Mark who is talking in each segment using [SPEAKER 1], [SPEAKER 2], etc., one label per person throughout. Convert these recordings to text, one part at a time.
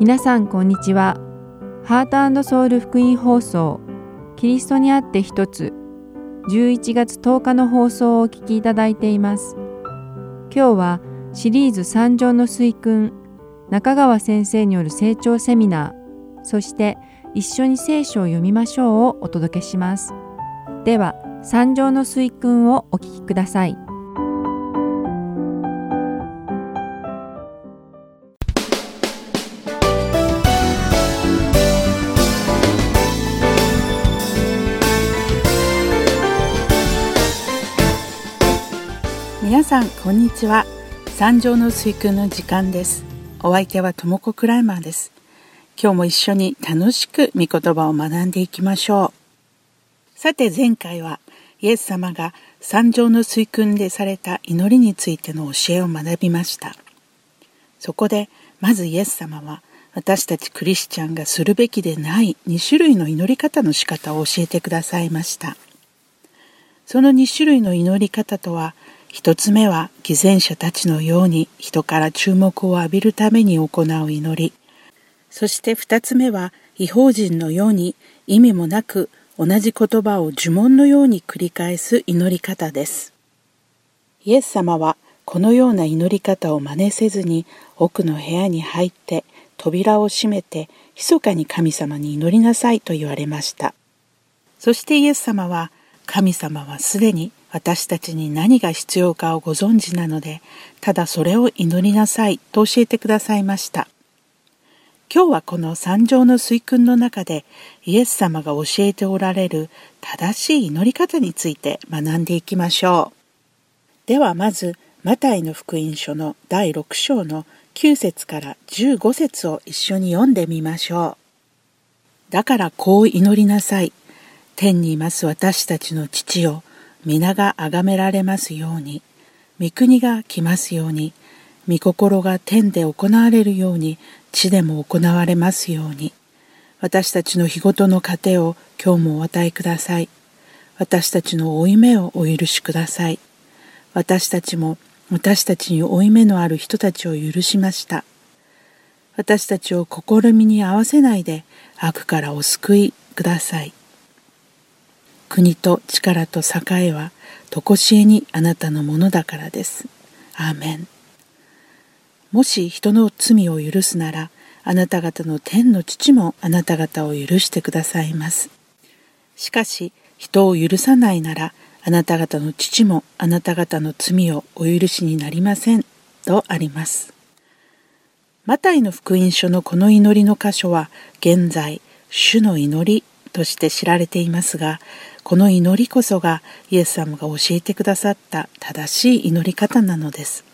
[SPEAKER 1] 皆さんこんにちは。ハートソウル福音放送キリストにあって一つ11月10日の放送をお聞きいただいています。今日はシリーズ三条の水訓中川先生による成長セミナーそして一緒に聖書を読みましょうをお届けします。では三条の水訓をお聞きください。
[SPEAKER 2] さんこんにちは。三条の水訓の時間です。お相手はともこクライマーです。今日も一緒に楽しく御言葉を学んでいきましょう。さて前回はイエス様が三条の水訓でされた祈りについての教えを学びました。そこでまずイエス様は私たちクリスチャンがするべきでない2種類の祈り方の仕方を教えてくださいました。その2種類の祈り方とは一つ目は偽善者たちのように人から注目を浴びるために行う祈り。そして二つ目は違法人のように意味もなく同じ言葉を呪文のように繰り返す祈り方です。イエス様はこのような祈り方を真似せずに奥の部屋に入って扉を閉めて密かに神様に祈りなさいと言われました。そしてイエス様は神様はすでに私たちに何が必要かをご存知なので、ただそれを祈りなさいと教えてくださいました。今日はこの三条の水訓の中でイエス様が教えておられる正しい祈り方について学んでいきましょう。ではまず、マタイの福音書の第6章の9節から15節を一緒に読んでみましょう。だからこう祈りなさい。天にいます私たちの父よ。皆が崇められますように、御国が来ますように、御心が天で行われるように、地でも行われますように、私たちの日ごとの糧を今日もお与えください。私たちの負い目をお許しください。私たちも私たちに負い目のある人たちを許しました。私たちを試みに合わせないで悪からお救いください。国と力と栄えは常しえにあなたのものだからです。アーメン。もし人の罪を許すなら、あなた方の天の父もあなた方を許してくださいます。しかし、人を許さないなら、あなた方の父もあなた方の罪をお許しになりません。とあります。マタイの福音書のこの祈りの箇所は、現在、主の祈りとして知られていますが、この祈りこそがイエス様が教えてくださった正しい祈り方なのです。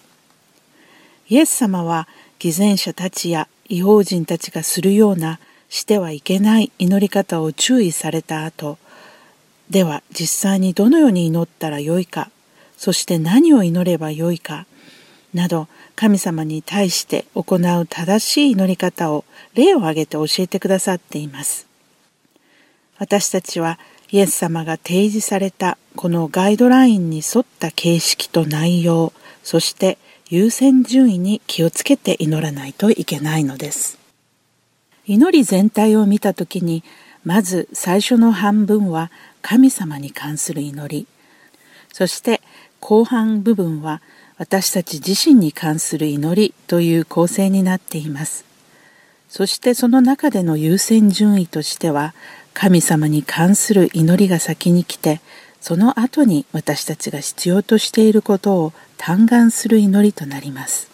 [SPEAKER 2] イエス様は偽善者たちや違法人たちがするようなしてはいけない祈り方を注意された後、では実際にどのように祈ったらよいか、そして何を祈ればよいか、など神様に対して行う正しい祈り方を例を挙げて教えてくださっています。私たちはイエス様が提示されたこのガイドラインに沿った形式と内容、そして優先順位に気をつけて祈らないといけないのです。祈り全体を見たときに、まず最初の半分は神様に関する祈り、そして後半部分は私たち自身に関する祈りという構成になっています。そしてその中での優先順位としては神様に関する祈りが先に来てその後に私たちが必要としていることを嘆願する祈りとなります。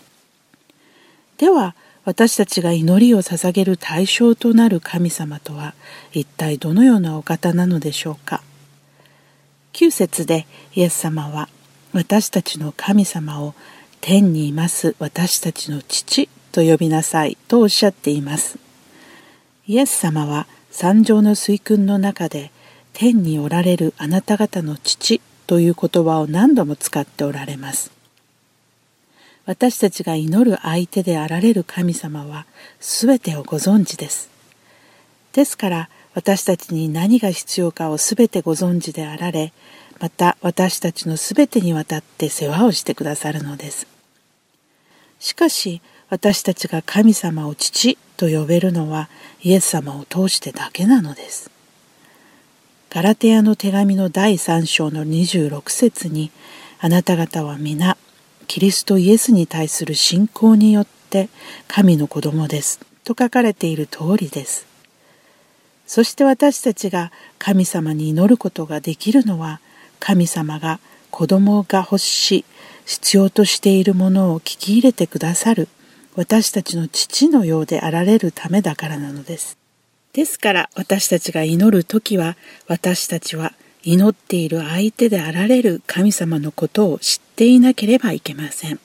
[SPEAKER 2] では私たちが祈りを捧げる対象となる神様とは一体どのようなお方なのでしょうか。9節でイエス様は私たちの神様を天にいます私たちの父と呼びなさいとおっしゃっています。イエス様は三条の水訓の中で天におられるあなた方の父という言葉を何度も使っておられます。私たちが祈る相手であられる神様は全てをご存知です。ですから私たちに何が必要かを全てご存知であられ、また私たちの全てにわたって世話をしてくださるのです。しかし私たちが神様を父と呼べるのはイエス様を通してだけなのです。ガラテヤの手紙の第3章の26節にあなた方は皆キリストイエスに対する信仰によって神の子供ですと書かれている通りです。そして私たちが神様に祈ることができるのは神様が子供が欲し必要としているものを聞き入れてくださる私たちの父のようであられるためだからなのです。ですから私たちが祈る時は私たちは祈っている相手であられる神様のことを知っていなければいけません。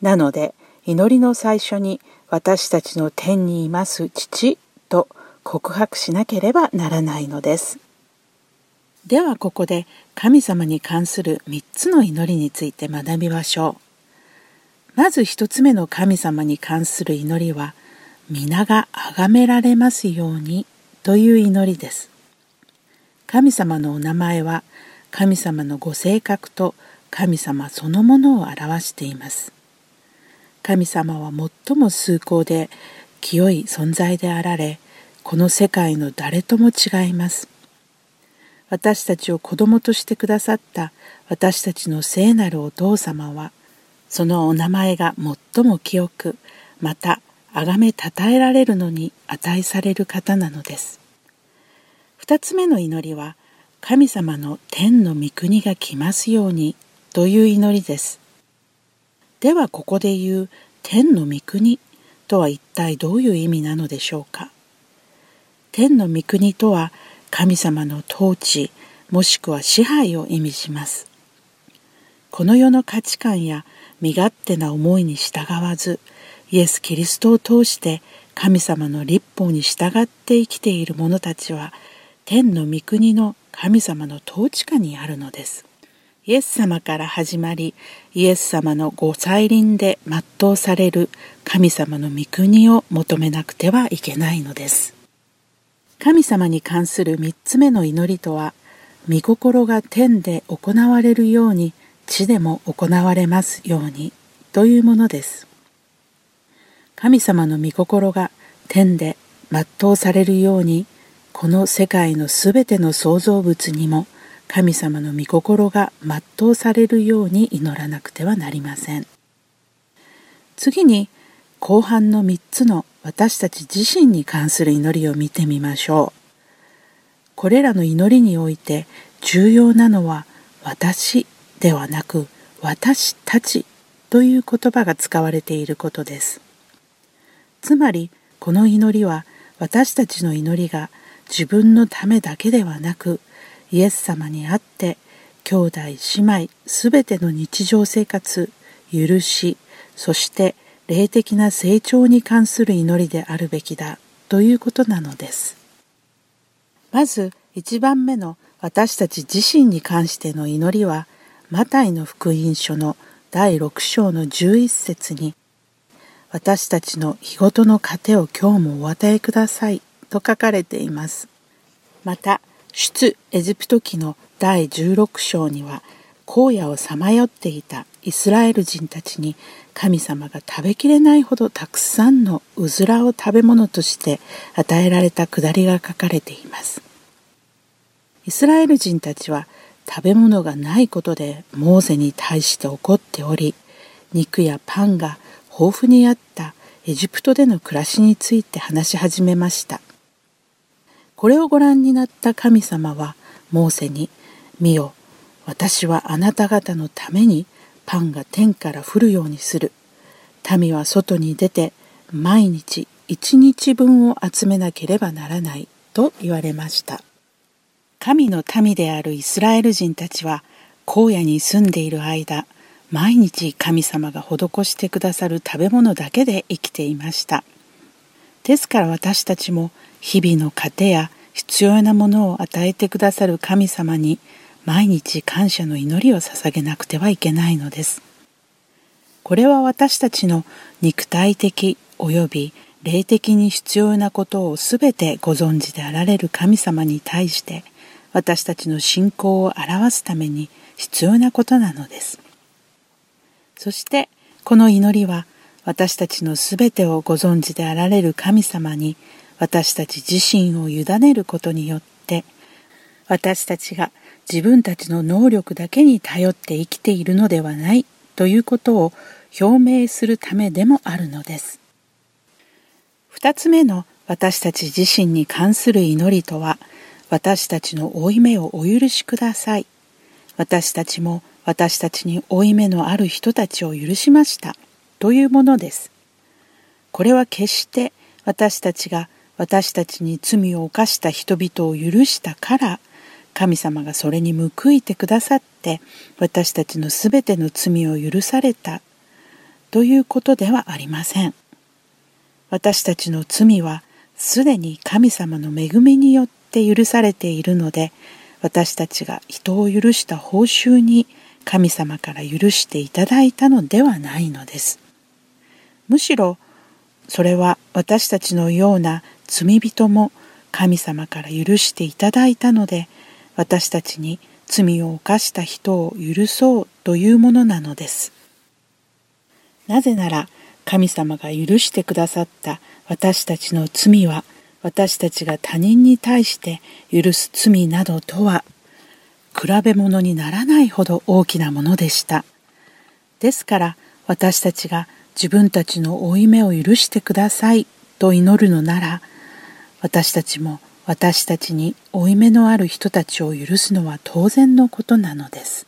[SPEAKER 2] なので祈りの最初に私たちの天にいます父と告白しなければならないのです。ではここで神様に関する3つの祈りについて学びましょう。まず1つ目の神様に関する祈りは皆が崇められますようにという祈りです。神様のお名前は神様のご性格と神様そのものを表しています。神様は最も崇高で清い存在であられ、この世界の誰とも違います。私たちを子供としてくださった私たちの聖なるお父様は、そのお名前が最も清く、また崇め称えられるのに値される方なのです。二つ目の祈りは、神様の天の御国が来ますようにという祈りです。ではここで言う天の御国とは一体どういう意味なのでしょうか。天の御国とは神様の統治もしくは支配を意味します。この世の価値観や身勝手な思いに従わずイエス・キリストを通して神様の立法に従って生きている者たちは天の御国の神様の統治下にあるのです。イエス様から始まりイエス様のご再臨で全うされる神様の御国を求めなくてはいけないのです。神様に関する三つ目の祈りとは御心が天で行われるように地でも行われますようにというものです。神様の御心が天で全うされるようにこの世界のすべての創造物にも神様の御心が全うされるように祈らなくてはなりません次に後半の3つの私たち自身に関する祈りを見てみましょうこれらの祈りにおいて重要なのは私ではなく私たちという言葉が使われていることです。つまりこの祈りは私たちの祈りが自分のためだけではなくイエス様にあって兄弟姉妹すべての日常生活許しそして霊的な成長に関する祈りであるべきだということなのです。まず一番目の私たち自身に関しての祈りはマタイの福音書の第6章の11節に私たちの日ごとの糧を今日もお与えくださいと書かれています。また、出エジプト記の第16章には、荒野をさまよっていたイスラエル人たちに神様が食べきれないほどたくさんのうずらを食べ物として与えられたくだりが書かれています。イスラエル人たちは食べ物がないことでモーゼに対して怒っており、肉やパンが豊富にあったエジプトでの暮らしについて話し始めました。これをご覧になった神様はモーセに「見よ私はあなた方のためにパンが天から降るようにする」「民は外に出て毎日一日分を集めなければならない」と言われました。神の民であるイスラエル人たちは荒野に住んでいる間毎日神様が施してくださる食べ物だけで生きていました。ですから私たちも日々の糧や必要なものを与えてくださる神様に毎日感謝の祈りを捧げなくてはいけないのです。これは私たちの肉体的及び霊的に必要なことをすべてご存知であられる神様に対して私たちの信仰を表すために必要なことなのです。そしてこの祈りは私たちのすべてをご存知であられる神様に私たち自身を委ねることによって私たちが自分たちの能力だけに頼って生きているのではないということを表明するためでもあるのです。二つ目の私たち自身に関する祈りとは私たちの負い目をお許しください。私たちも私たちに負い目のある人たちを許しましたというものです。これは決して私たちが私たちに罪を犯した人々を許したから神様がそれに報いてくださって私たちのすべての罪を許されたということではありません。私たちの罪はすでに神様の恵みによって許されているので私たちが人を許した報酬に神様から許していただいたのではないのです。むしろそれは私たちのような罪人も神様から許していただいたので私たちに罪を犯した人を許そうというものなのです。なぜなら神様が許してくださった私たちの罪は私たちが他人に対して許す罪などとは比べ物にならないほど大きなものでした。ですから私たちが自分たちの負い目を許してくださいと祈るのなら私たちも私たちに負い目のある人たちを許すのは当然のことなのです。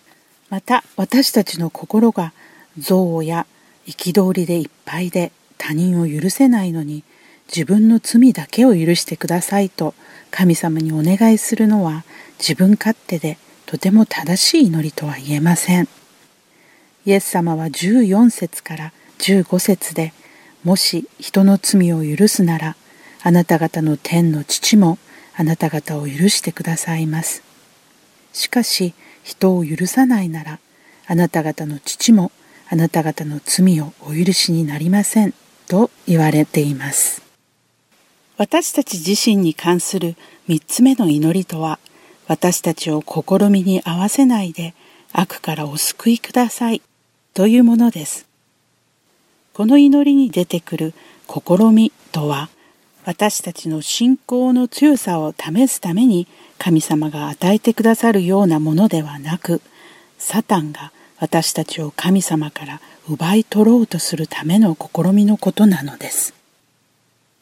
[SPEAKER 2] また私たちの心が憎悪や憤りでいっぱいで他人を許せないのに自分の罪だけを許してくださいと神様にお願いするのは自分勝手でとても正しい祈りとは言えません。イエス様は14節から15節でもし人の罪を許すならあなた方の天の父もあなた方を許してくださいます。しかし人を許さないならあなた方の父もあなた方の罪をお許しになりませんと言われています。私たち自身に関する三つ目の祈りとは私たちを試みに合わせないで悪からお救いくださいというものです。この祈りに出てくる試みとは私たちの信仰の強さを試すために神様が与えてくださるようなものではなくサタンが私たちを神様から奪い取ろうとするための試みのことなのです。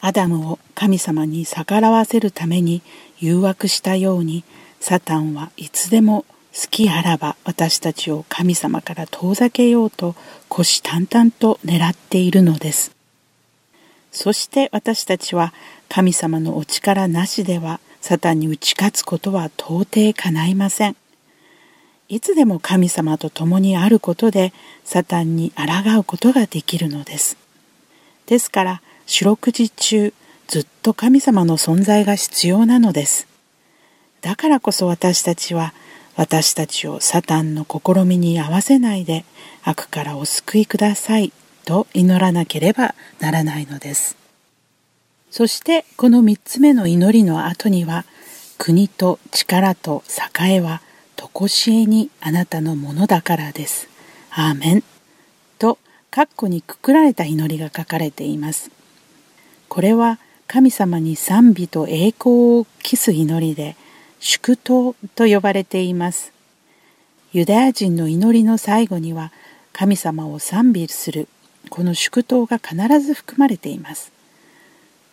[SPEAKER 2] アダムを神様に逆らわせるために誘惑したようにサタンはいつでも好きあらば私たちを神様から遠ざけようと虎視眈々と狙っているのです。そして私たちは神様のお力なしではサタンに打ち勝つことは到底叶いません。いつでも神様と共にあることでサタンに抗うことができるのです。ですから四六時中ずっと神様の存在が必要なのです。だからこそ私たちは私たちをサタンの試みに合わせないで悪からお救いくださいと祈らなければならないのです。そしてこの三つ目の祈りの後には国と力と栄は常しえにあなたのものだからです。アーメン。と、括弧にくくられた祈りが書かれています。これは神様に賛美と栄光を期す祈りで、祝祷と呼ばれています。ユダヤ人の祈りの最後には、神様を賛美するこの祝祷が必ず含まれています。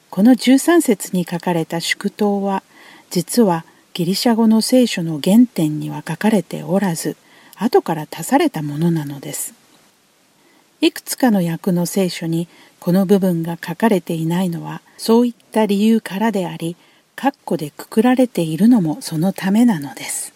[SPEAKER 2] この13節に書かれた祝祷は実はギリシャ語の聖書の原点には書かれておらず後から足されたものなのです。いくつかの訳の聖書にこの部分が書かれていないのはそういった理由からであり括弧でくくられているのもそのためなのです。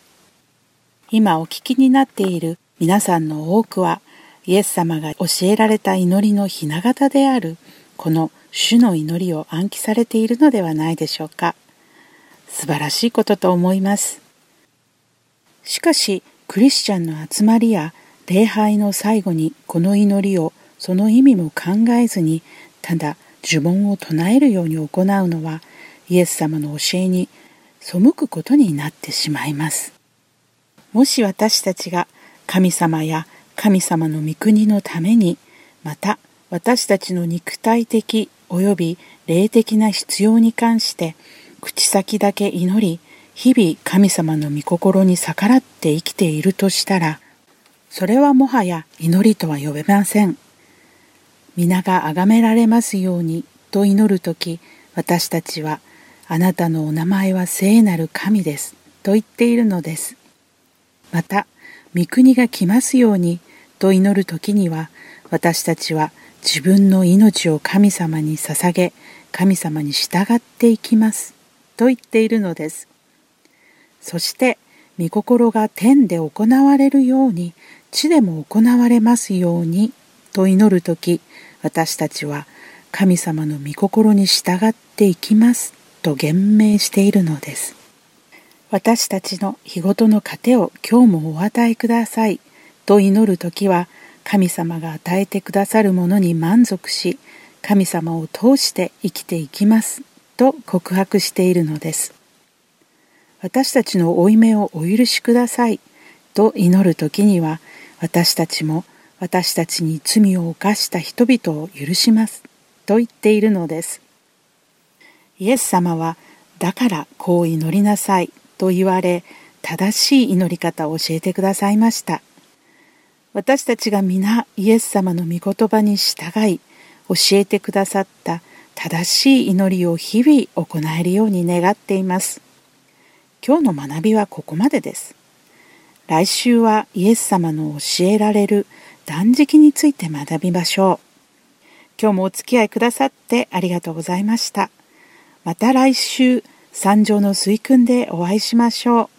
[SPEAKER 2] 今お聞きになっている皆さんの多くはイエス様が教えられた祈りの雛形であるこの主の祈りを暗記されているのではないでしょうか素晴らしいことと思いますしかしクリスチャンの集まりや礼拝の最後にこの祈りをその意味も考えずにただ呪文を唱えるように行うのはイエス様の教えに背くことになってしまいます。もし私たちが神様や神様の御国のためにまた私たちの肉体的及び霊的な必要に関して口先だけ祈り日々神様の御心に逆らって生きているとしたらそれはもはや祈りとは呼べません。皆が崇められますようにと祈るとき私たちはあなたのお名前は聖なる神ですと言っているのです。また御国が来ますようにと祈る時には私たちは自分の命を神様に捧げ神様に従っていきますと言っているのです。そして御心が天で行われるように地でも行われますようにと祈る時私たちは神様の御心に従っていきますと言明しているのです。私たちの日ごとの糧を今日もお与えくださいと祈るときは神様が与えてくださるものに満足し神様を通して生きていきますと告白しているのです。私たちの負い目をお許しくださいと祈る時には私たちも私たちに罪を犯した人々を許しますと言っているのです。イエス様はだからこう祈りなさいと言われ正しい祈り方を教えてくださいました。私たちが皆イエス様の御言葉に従い教えてくださった正しい祈りを日々行えるように願っています。今日の学びはここまでです。来週はイエス様の教えられる断食について学びましょう今日もお付き合いくださってありがとうございましたまた来週三条の水訓でお会いしましょう。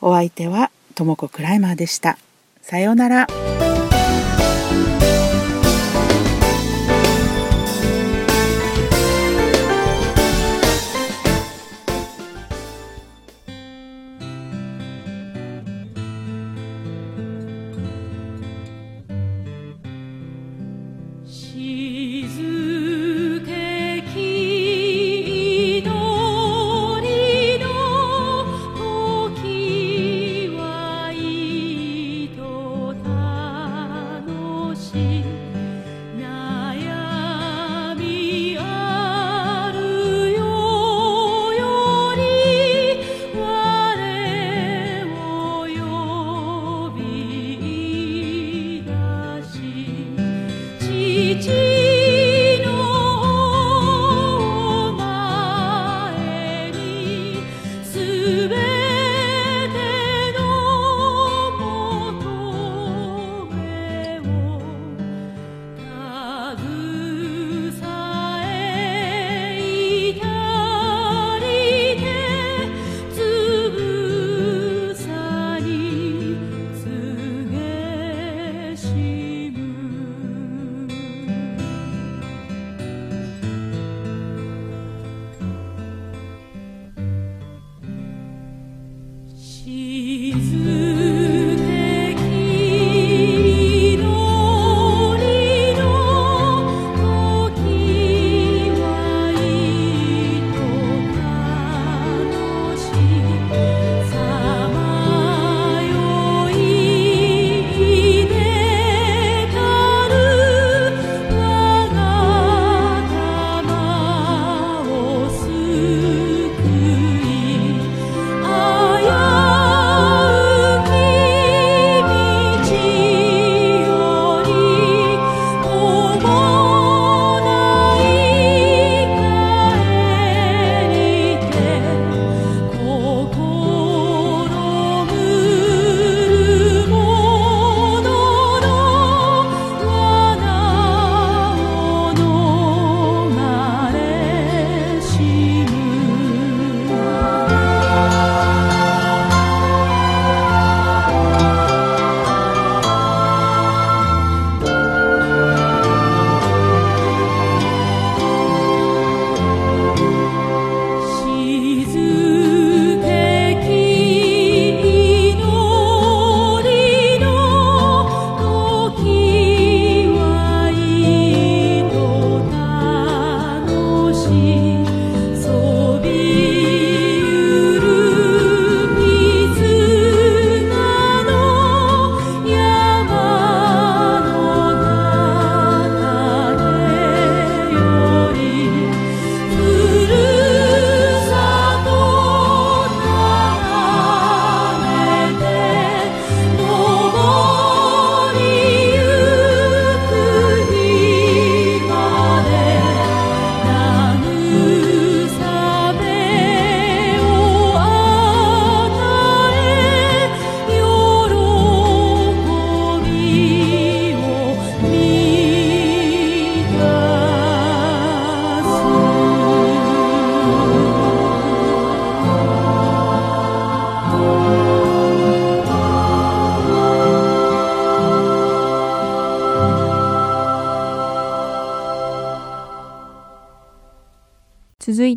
[SPEAKER 2] お相手はともこクライマーでした。さようなら。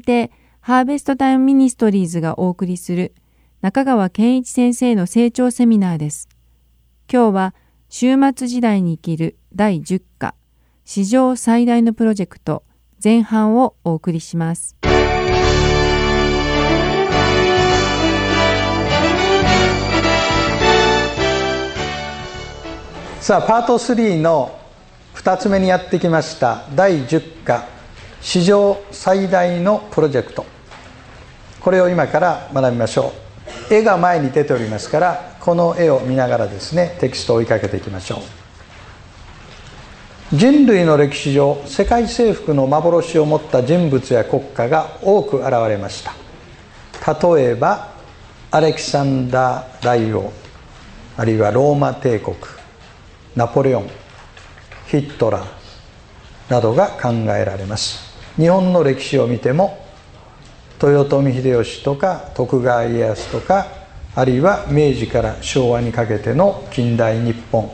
[SPEAKER 1] いて、ハーベストタイムミニストリーズがお送りする中川健一先生の成長セミナーです。今日は終末時代に生きる第10課史上最大のプロジェクト前半をお送りします。
[SPEAKER 3] さあパート3の2つ目にやってきました第10課史上最大のプロジェクト。これを今から学びましょう。絵が前に出ておりますからこの絵を見ながらですねテキストを追いかけていきましょう。人類の歴史上世界征服の幻を持った人物や国家が多く現れました。例えばアレキサンダー大王あるいはローマ帝国ナポレオンヒットラーなどが考えられます。日本の歴史を見ても豊臣秀吉とか徳川家康とかあるいは明治から昭和にかけての近代日本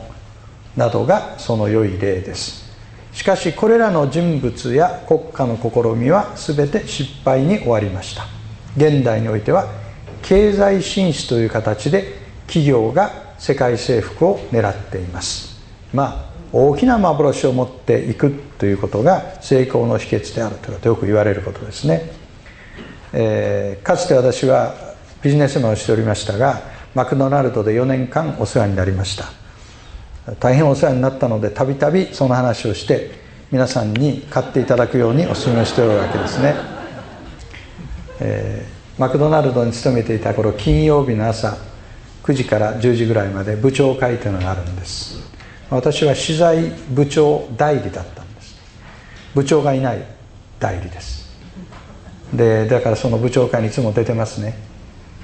[SPEAKER 3] などがその良い例です。しかしこれらの人物や国家の試みは全て失敗に終わりました。現代においては経済進出という形で企業が世界征服を狙っています。まあ大きな幻を持っていくということが成功の秘訣であるということよく言われることですね、えー、かつて私はビジネスマンをしておりましたがマクドナルドで4年間お世話になりました。大変お世話になったのでたびたびその話をして皆さんに買っていただくようにお勧めしておるわけですね、えー、マクドナルドに勤めていた頃金曜日の朝9時から10時ぐらいまで部長会というのがあるんです。私は資材部長代理だったんです。部長がいない代理です。でだからその部長会にいつも出てますね。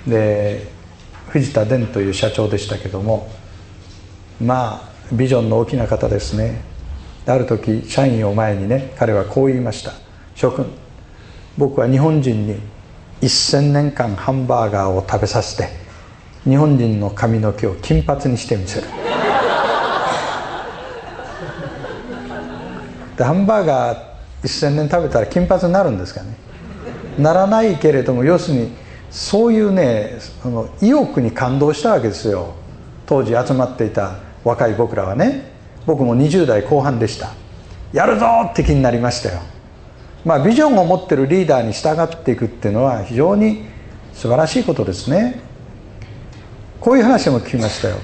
[SPEAKER 3] で藤田伝という社長でしたけどもまあビジョンの大きな方ですね。ある時社員を前にね彼はこう言いました。諸君僕は日本人に1000年間ハンバーガーを食べさせて日本人の髪の毛を金髪にしてみせる。でハンバーガー1000年食べたら金髪になるんですかね。ならないけれども要するにそういうねその意欲に感動したわけですよ。当時集まっていた若い僕らはね。僕も20代後半でした。やるぞって気になりましたよ。まあビジョンを持ってるリーダーに従っていくっていうのは非常に素晴らしいことですね。こういう話も聞きましたよ。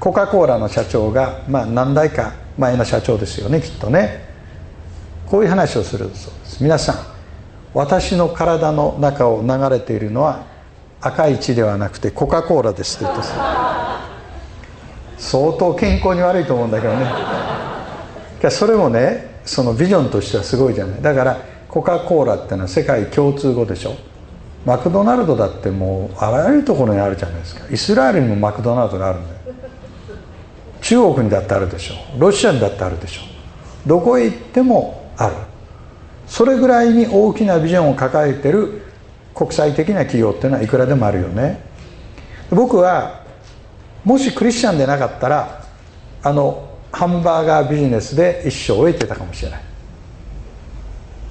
[SPEAKER 3] コカ・コーラの社長がまあ何代か前の社長ですよねきっとね。こういう話をするそうです。皆さん私の体の中を流れているのは赤い血ではなくてコカ・コーラですと言って相当健康に悪いと思うんだけどね。それもねそのビジョンとしてはすごいじゃない。だからコカ・コーラってのは世界共通語でしょ。マクドナルドだってもうあらゆるところにあるじゃないですか。イスラエルにもマクドナルドがあるんだよ。中国にだってあるでしょ。ロシアにだってあるでしょ。どこへ行ってもある。それぐらいに大きなビジョンを抱えてる国際的な企業っていうのはいくらでもあるよね。僕はもしクリスチャンでなかったらあのハンバーガービジネスで一生終えてたかもしれない。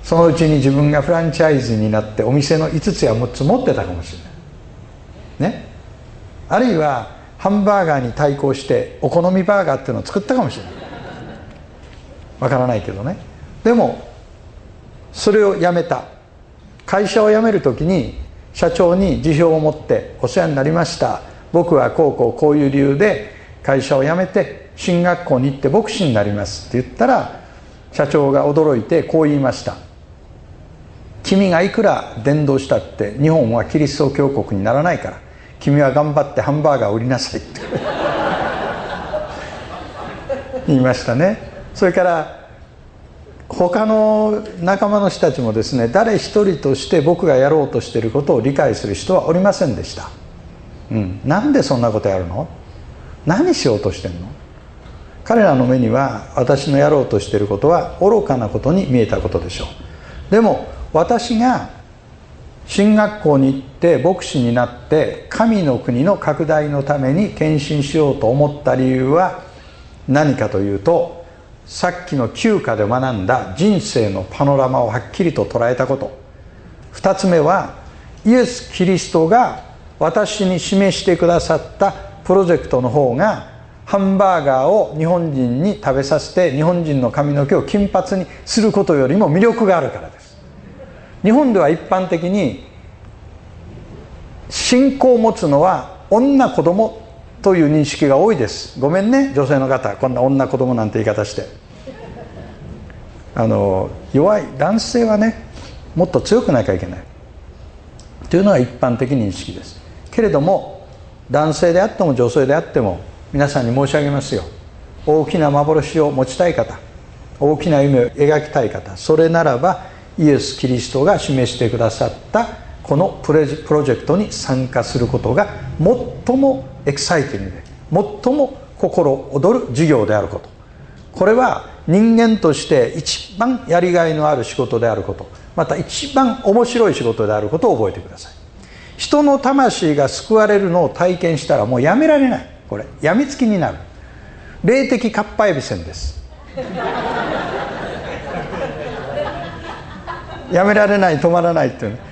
[SPEAKER 3] そのうちに自分がフランチャイズになってお店の5つや6つ持ってたかもしれない。ね。あるいはハンバーガーに対抗してお好みバーガーっていうのを作ったかもしれない。わからないけどね。でもそれを辞めた。会社を辞める時に社長に辞表を持って「お世話になりました。僕はこうこうこういう理由で会社を辞めて進学校に行って牧師になります」って言ったら社長が驚いてこう言いました「君がいくら伝道したって日本はキリスト教国にならないから。君は頑張ってハンバーガー売りなさい」って。言いましたね。それから他の仲間の人たちもですね誰一人として僕がやろうとしていることを理解する人はおりませんでした、うん、なんでそんなことやるの？何しようとしてんの？彼らの目には私のやろうとしていることは愚かなことに見えたことでしょう。でも私が進学校に行って牧師になって神の国の拡大のために献身しようと思った理由は何かというとさっきの休暇で学んだ人生のパノラマをはっきりと捉えたこと。2つ目はイエス・キリストが私に示してくださったプロジェクトの方がハンバーガーを日本人に食べさせて日本人の髪の毛を金髪にすることよりも魅力があるからです。日本では一般的に信仰を持つのは女子供という認識が多いです。ごめんね。女性の方。こんな女子供なんて言い方して。あの弱い。男性はねもっと強くなきゃいけない。というのが一般的認識です。けれども男性であっても女性であっても皆さんに申し上げますよ。大きな幻を持ちたい方。大きな夢を描きたい方。それならばイエス・キリストが示してくださったこのプロジェクトに参加することが最もエキサイティングで最も心躍る授業であること。これは人間として一番やりがいのある仕事であること。また一番面白い仕事であることを覚えてください。人の魂が救われるのを体験したらもうやめられない。これやみつきになる。霊的かっぱえびせんです。やめられない止まらないっていうね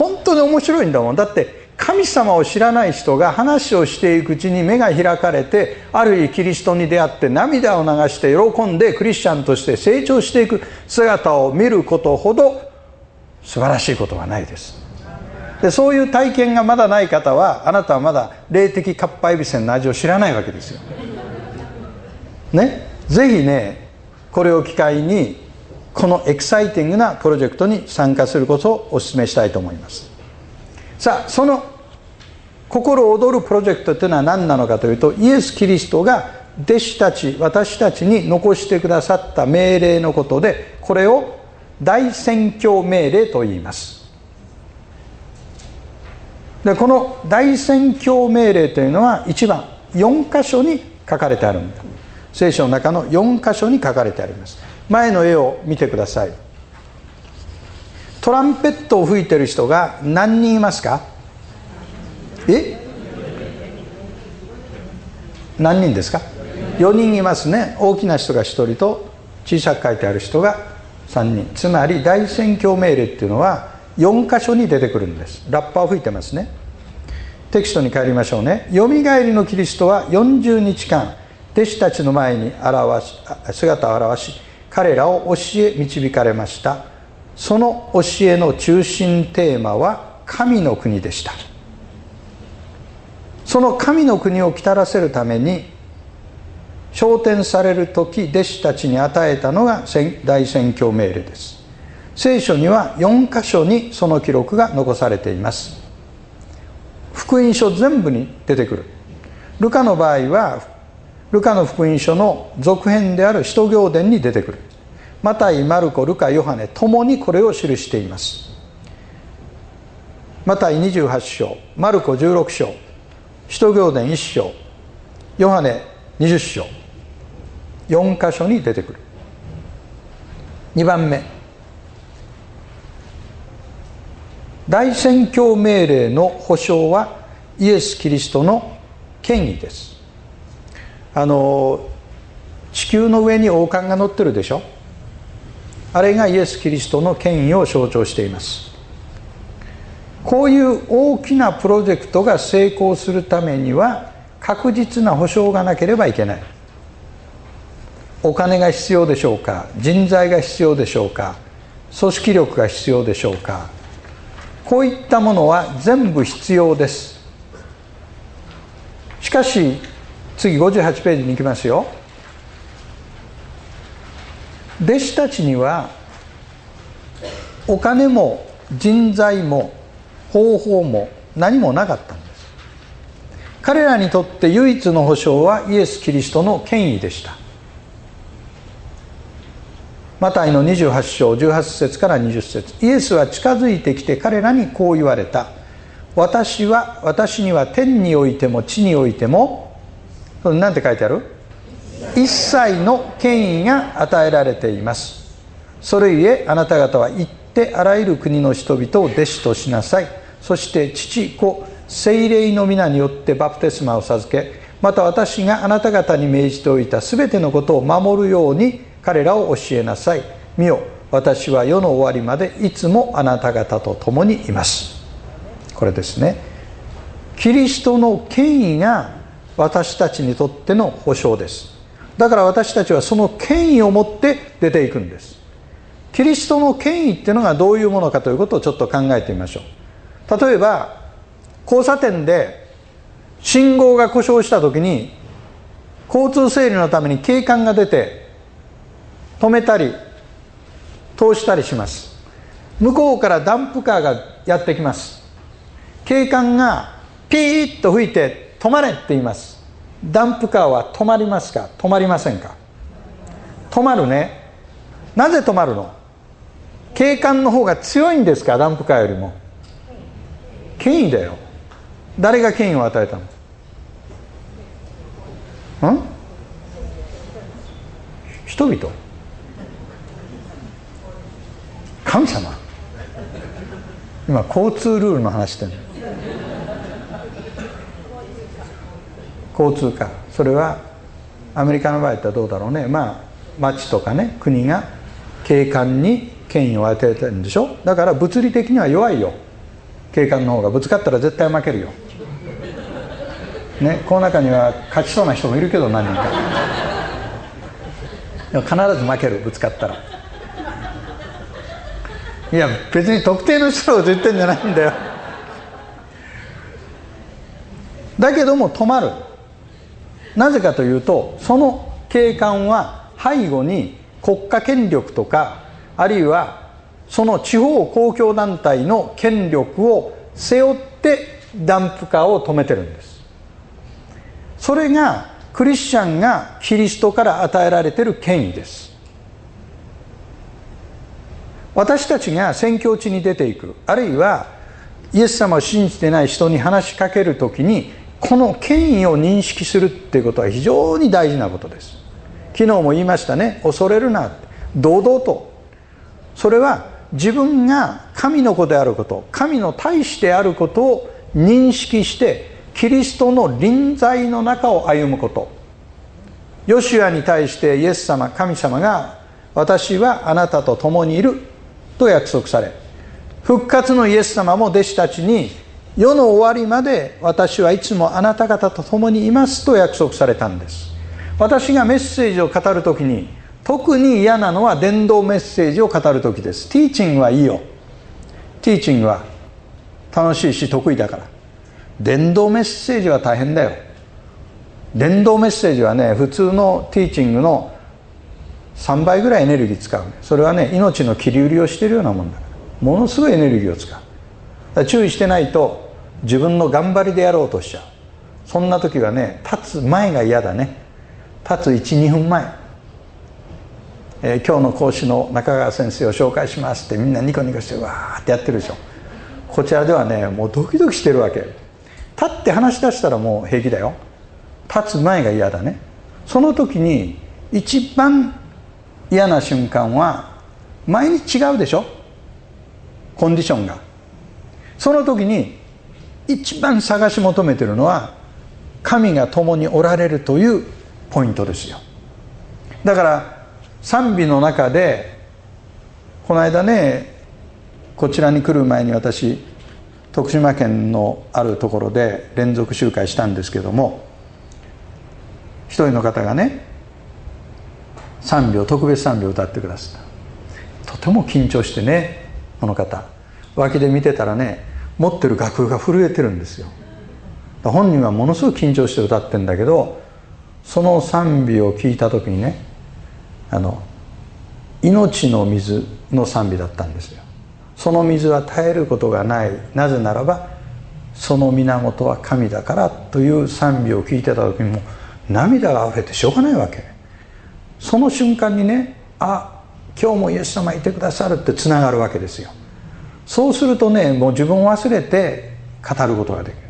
[SPEAKER 3] 本当に面白いんだもん。だって神様を知らない人が話をしていくうちに目が開かれてある意キリストに出会って涙を流して喜んでクリスチャンとして成長していく姿を見ることほど素晴らしいことはないです。でそういう体験がまだない方はあなたはまだ霊的かっぱえびせんの味を知らないわけですよ。ね？ぜひねこれを機会にこのエキサイティングなプロジェクトに参加することをお勧めしたいと思います。さあその心躍るプロジェクトというのは何なのかというとイエス・キリストが弟子たち私たちに残してくださった命令のことでこれを大宣教命令と言います。でこの大宣教命令というのは一番4箇所に書かれてあるんだ。聖書の中の4箇所に書かれてあります。前の絵を見てください。トランペットを吹いてる人が何人いますか？え？何人ですか？4人いますね。大きな人が1人と小さく書いてある人が3人。つまり大宣教命令っていうのは4箇所に出てくるんです。ラッパを吹いてますね。テキストに帰りましょうね。よみがえりのキリストは40日間弟子たちの前に表し姿を現し彼らを教え導かれました。その教えの中心テーマは神の国でした。その神の国を来たらせるために昇天される時弟子たちに与えたのが大宣教命令です。聖書には4箇所にその記録が残されています。福音書全部に出てくる。ルカの場合はルカの福音書の続編である使徒行伝に出てくる。マタイ、マルコ、ルカ、ヨハネともにこれを記しています。マタイ28章マルコ16章使徒行伝1章ヨハネ20章4箇所に出てくる。2番目。大宣教命令の保証はイエス・キリストの権威です。あの地球の上に王冠が乗ってるでしょ？あれがイエス・キリストの権威を象徴しています。こういう大きなプロジェクトが成功するためには確実な保証がなければいけない。お金が必要でしょうか？人材が必要でしょうか？組織力が必要でしょうか？こういったものは全部必要です。しかし次58ページに行きますよ。弟子たちにはお金も人材も方法も何もなかったんです。彼らにとって唯一の保証はイエス・キリストの権威でした。マタイの28章18節から20節。イエスは近づいてきて彼らにこう言われた。私は私には天においても地においても何て書いてある？一切の権威が与えられています。それゆえあなた方は行ってあらゆる国の人々を弟子としなさい。そして父子精霊の皆によってバプテスマを授けまた私があなた方に命じておいた全てのことを守るように彼らを教えなさい。見よ私は世の終わりまでいつもあなた方と共にいます。これですね。キリストの権威が私たちにとっての保証です。だから私たちはその権威を持って出ていくんです。キリストの権威っていうのがどういうものかということをちょっと考えてみましょう。例えば交差点で信号が故障した時に交通整理のために警官が出て止めたり通したりします。向こうからダンプカーがやってきます。警官がピーッと吹いて止まれって言います。ダンプカーは止まりますか？止まりませんか？止まるね。なぜ止まるの？警官の方が強いんですか？ダンプカーよりも。権威だよ。誰が権威を与えたの？ん？人々。神様。今交通ルールの話してる交通課それはアメリカの場合ってどうだろうね。まあ町とかね国が警官に権威を与えてるんでしょ。だから物理的には弱いよ。警官の方が。ぶつかったら絶対負けるよ。ねこの中には勝ちそうな人もいるけど何人か。必ず負けるぶつかったら。いや別に特定の人を言ってんじゃないんだよ。だけども止まる。なぜかというとその警官は背後に国家権力とかあるいはその地方公共団体の権力を背負ってダンプカーを止めてるんです。それがクリスチャンがキリストから与えられてる権威です。私たちが宣教地に出ていくあるいはイエス様を信じてない人に話しかける時にこの権威を認識するっていうことは非常に大事なことです。昨日も言いましたね。恐れるな。堂々と。それは自分が神の子であること神の大使であることを認識してキリストの臨在の中を歩むこと。ヨシュアに対してイエス様神様が私はあなたと共にいると約束され復活のイエス様も弟子たちに世の終わりまで私はいつもあなた方と共にいますと約束されたんです。私がメッセージを語る時に特に嫌なのは伝道メッセージを語る時です。ティーチングはいいよ。ティーチングは楽しいし得意だから。伝道メッセージは大変だよ。伝道メッセージはね普通のティーチングの3倍ぐらいエネルギー使う。それはね命の切り売りをしてるようなもんだから。ものすごいエネルギーを使う。注意してないと自分の頑張りでやろうとしちゃうそんな時はね立つ前が嫌だね立つ12分前、えー、今日の講師の中川先生を紹介しますってみんなニコニコしてわーってやってるでしょこちらではねもうドキドキしてるわけ立って話し出したらもう平気だよ立つ前が嫌だねその時に一番嫌な瞬間は毎日違うでしょコンディションがその時に一番探し求めてるのは神が共におられるというポイントですよ。だから賛美の中でこの間ねこちらに来る前に私徳島県のあるところで連続集会したんですけども一人の方がね賛美を特別賛美を歌ってくださった。とても緊張してねこの方。脇で見てたらね持ってる楽譜が震えてるんですよ。本人はものすごく緊張して歌ってんだけどその賛美を聞いた時にねあの命の水の賛美だったんですよ。その水は絶えることがない。なぜならばその源は神だからという賛美を聞いてた時にも涙が溢れてしょうがないわけ。その瞬間にねあ今日もイエス様いてくださるってつながるわけですよ。そうするとねもう自分を忘れて語ることができる。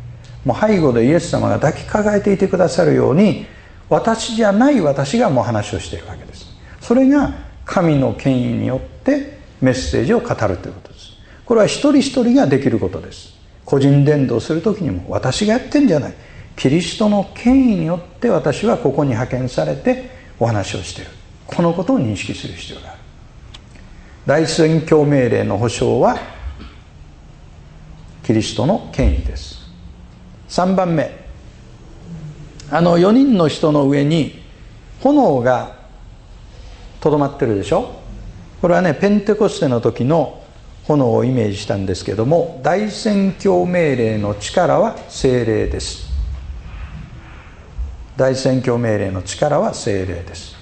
[SPEAKER 3] もう背後でイエス様が抱きかかえていてくださるように私じゃない私がもう話をしているわけです。それが神の権威によってメッセージを語るということです。これは一人一人ができることです。個人伝道する時にも私がやってんじゃない。キリストの権威によって私はここに派遣されてお話をしている。このことを認識する必要がある。大宣教命令の保障はキリストの権威です。3番目。あの4人の人の上に炎がとどまってるでしょ？これはねペンテコステの時の炎をイメージしたんですけども大宣教命令の力は精霊です。大宣教命令の力は精霊です。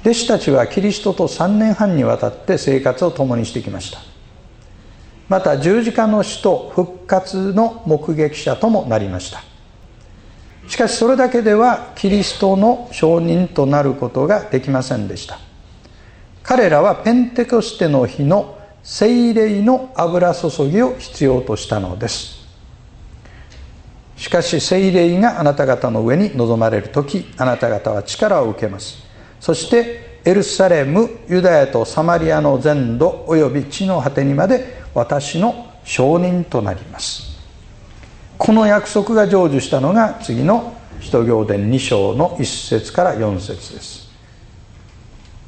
[SPEAKER 3] 弟子たちはキリストと3年半にわたって生活を共にしてきました。また十字架の死と復活の目撃者ともなりました。しかしそれだけではキリストの証人となることができませんでした。彼らはペンテコステの日の聖霊の油注ぎを必要としたのです。しかし聖霊があなた方の上に臨まれる時あなた方は力を受けます。そしてエルサレムユダヤとサマリアの全土および地の果てにまで私の証人となります。この約束が成就したのが次の使徒行伝2章の1節から4節です。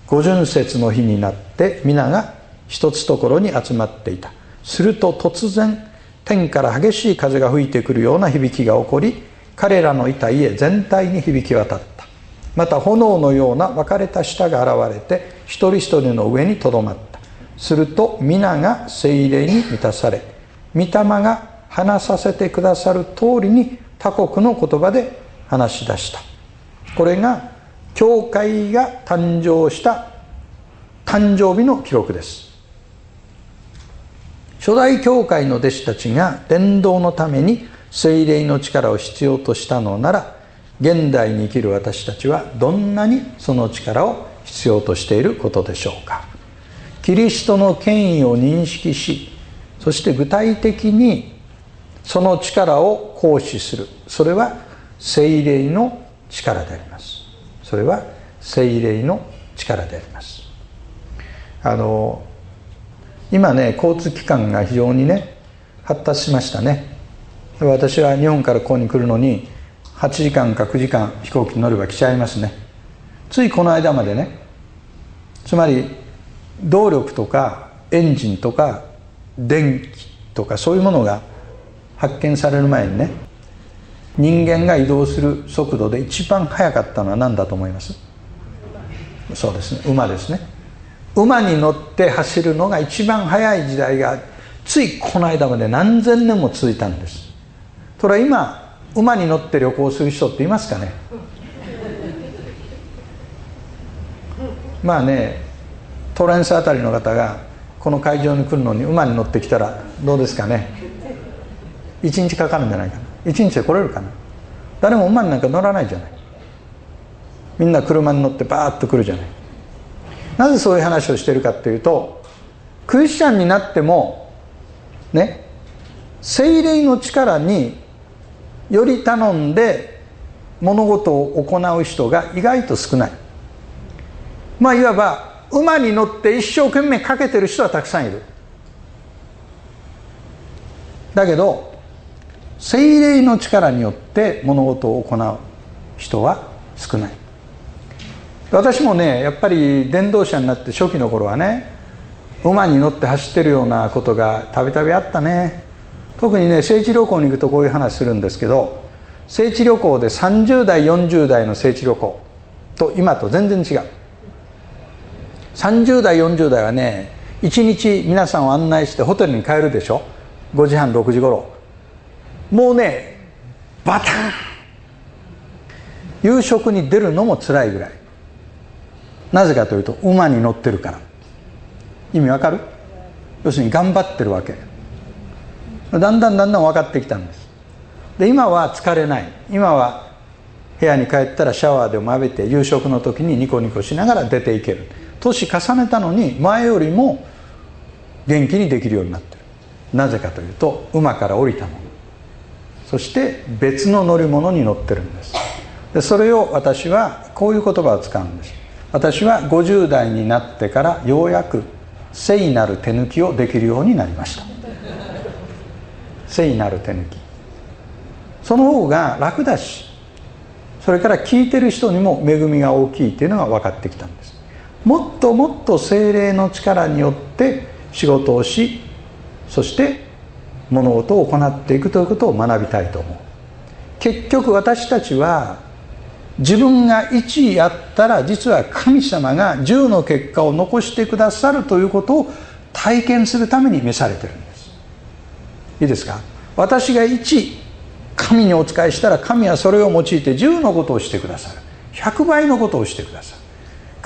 [SPEAKER 3] 五巡節の日になって皆が一つところに集まっていた。すると突然天から激しい風が吹いてくるような響きが起こり彼らのいた家全体に響き渡った。また炎のような分かれた舌が現れて一人一人の上にとどまった。すると皆が精霊に満たされ御霊が話させてくださる通りに他国の言葉で話し出した。これが教会が誕生した誕生日の記録です。初代教会の弟子たちが伝道のために精霊の力を必要としたのなら現代に生きる私たちはどんなにその力を必要としていることでしょうか。キリストの権威を認識しそして具体的にその力を行使する。それは精霊の力であります。それは精霊の力であります。あの今ね交通機関が非常にね発達しましたね。私は日本からここに来るのに8時間か9時間飛行機に乗れば来ちゃいますね。ついこの間までねつまり動力とかエンジンとか電気とかそういうものが発見される前にね人間が移動する速度で一番速かったのは何だと思います？そうですね。馬ですね。馬に乗って走るのが一番速い時代がついこの間まで何千年も続いたんです。それは今馬に乗って旅行する人っていますかね？まあねトランスあたりの方がこの会場に来るのに馬に乗ってきたらどうですかね。1日かかるんじゃないかな。1日で来れるかな。誰も馬になんか乗らないじゃない。みんな車に乗ってバーッと来るじゃない。なぜそういう話をしてるかっていうとクリスチャンになってもね精霊の力により頼んで物事を行う人が意外と少ない。まあいわば馬に乗って一生懸命かけてる人はたくさんいる。だけど精霊の力によって物事を行う人は少ない。私もねやっぱり電動車になって初期の頃はね馬に乗って走ってるようなことがたびたびあったね。特にね聖地旅行に行くとこういう話するんですけど聖地旅行で30代40代の聖地旅行と今と全然違う。30代40代はね1日皆さんを案内してホテルに帰るでしょ？5時半6時頃。もうねバタン夕食に出るのも辛いぐらい。なぜかというと馬に乗ってるから。意味わかる？要するに頑張ってるわけ。だんだんだんだん分かってきたんです。で今は疲れない。今は部屋に帰ったらシャワーでも浴びて夕食の時にニコニコしながら出ていける。年重ねたのに前よりも元気にできるようになってる。なぜかというと馬から降りたもの。そして別の乗り物に乗ってるんです。でそれを私はこういう言葉を使うんです。私は50代になってからようやく聖なる手抜きをできるようになりました。聖なる手抜き。その方が楽だしそれから聞いてる人にも恵みが大きいっていうのが分かってきたんです。もっともっと精霊の力によって仕事をしそして物事を行っていくということを学びたいと思う。結局私たちは自分が1位やったら実は神様が10の結果を残してくださるということを体験するために召されてるんです。いいですか？私が1神にお仕えしたら神はそれを用いて10のことをしてくださる。100倍のことをしてくださる。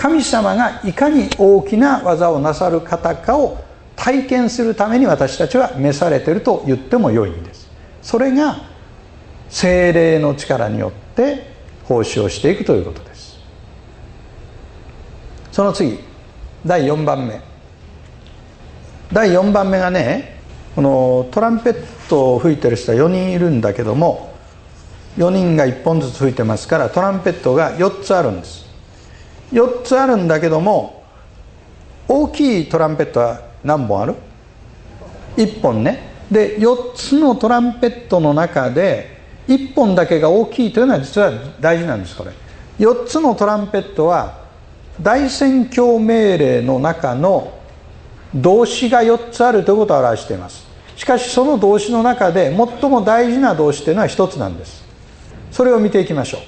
[SPEAKER 3] 神様がいかに大きな技をなさる方かを体験するために私たちは召されていると言ってもよいんです。それが精霊の力によって奉仕をしていくということです。その次第4番目。第4番目がねこのトランペットを吹いてる人は4人いるんだけども4人が1本ずつ吹いてますからトランペットが4つあるんです。4つあるんだけども大きいトランペットは何本ある ?1 本ね。で4つのトランペットの中で1本だけが大きいというのは実は大事なんですこれ。4つのトランペットは大宣教命令の中の動詞が4つあるということを表しています。しかしその動詞の中で最も大事な動詞というのは1つなんです。それを見ていきましょう。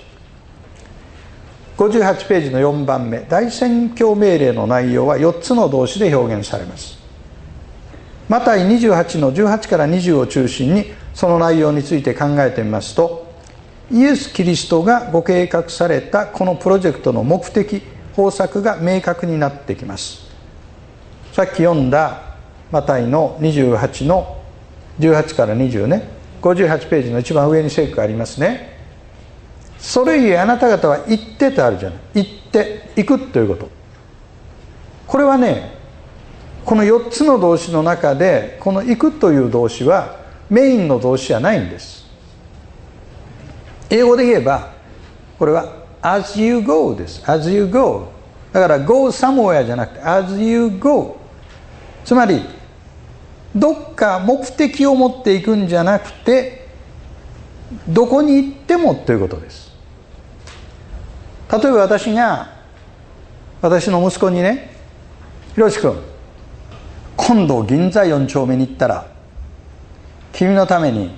[SPEAKER 3] 58ページの4番目。大宣教命令の内容は4つの動詞で表現されます。マタイ28の18から20を中心にその内容について考えてみますとイエス・キリストがご計画されたこのプロジェクトの目的方策が明確になってきます。さっき読んだマタイの28の18から20ね。58ページの一番上に聖句がありますね。それゆえあなた方は行ってとあるじゃない。行って行くということ。これはねこの4つの動詞の中でこの行くという動詞はメインの動詞じゃないんです。英語で言えばこれは as you go です。as you go だから go somewhere じゃなくて as you go つまりどっか目的を持っていくんじゃなくてどこに行ってもということです。例えば私が私の息子にね「ひろし君今度銀座4丁目に行ったら君のために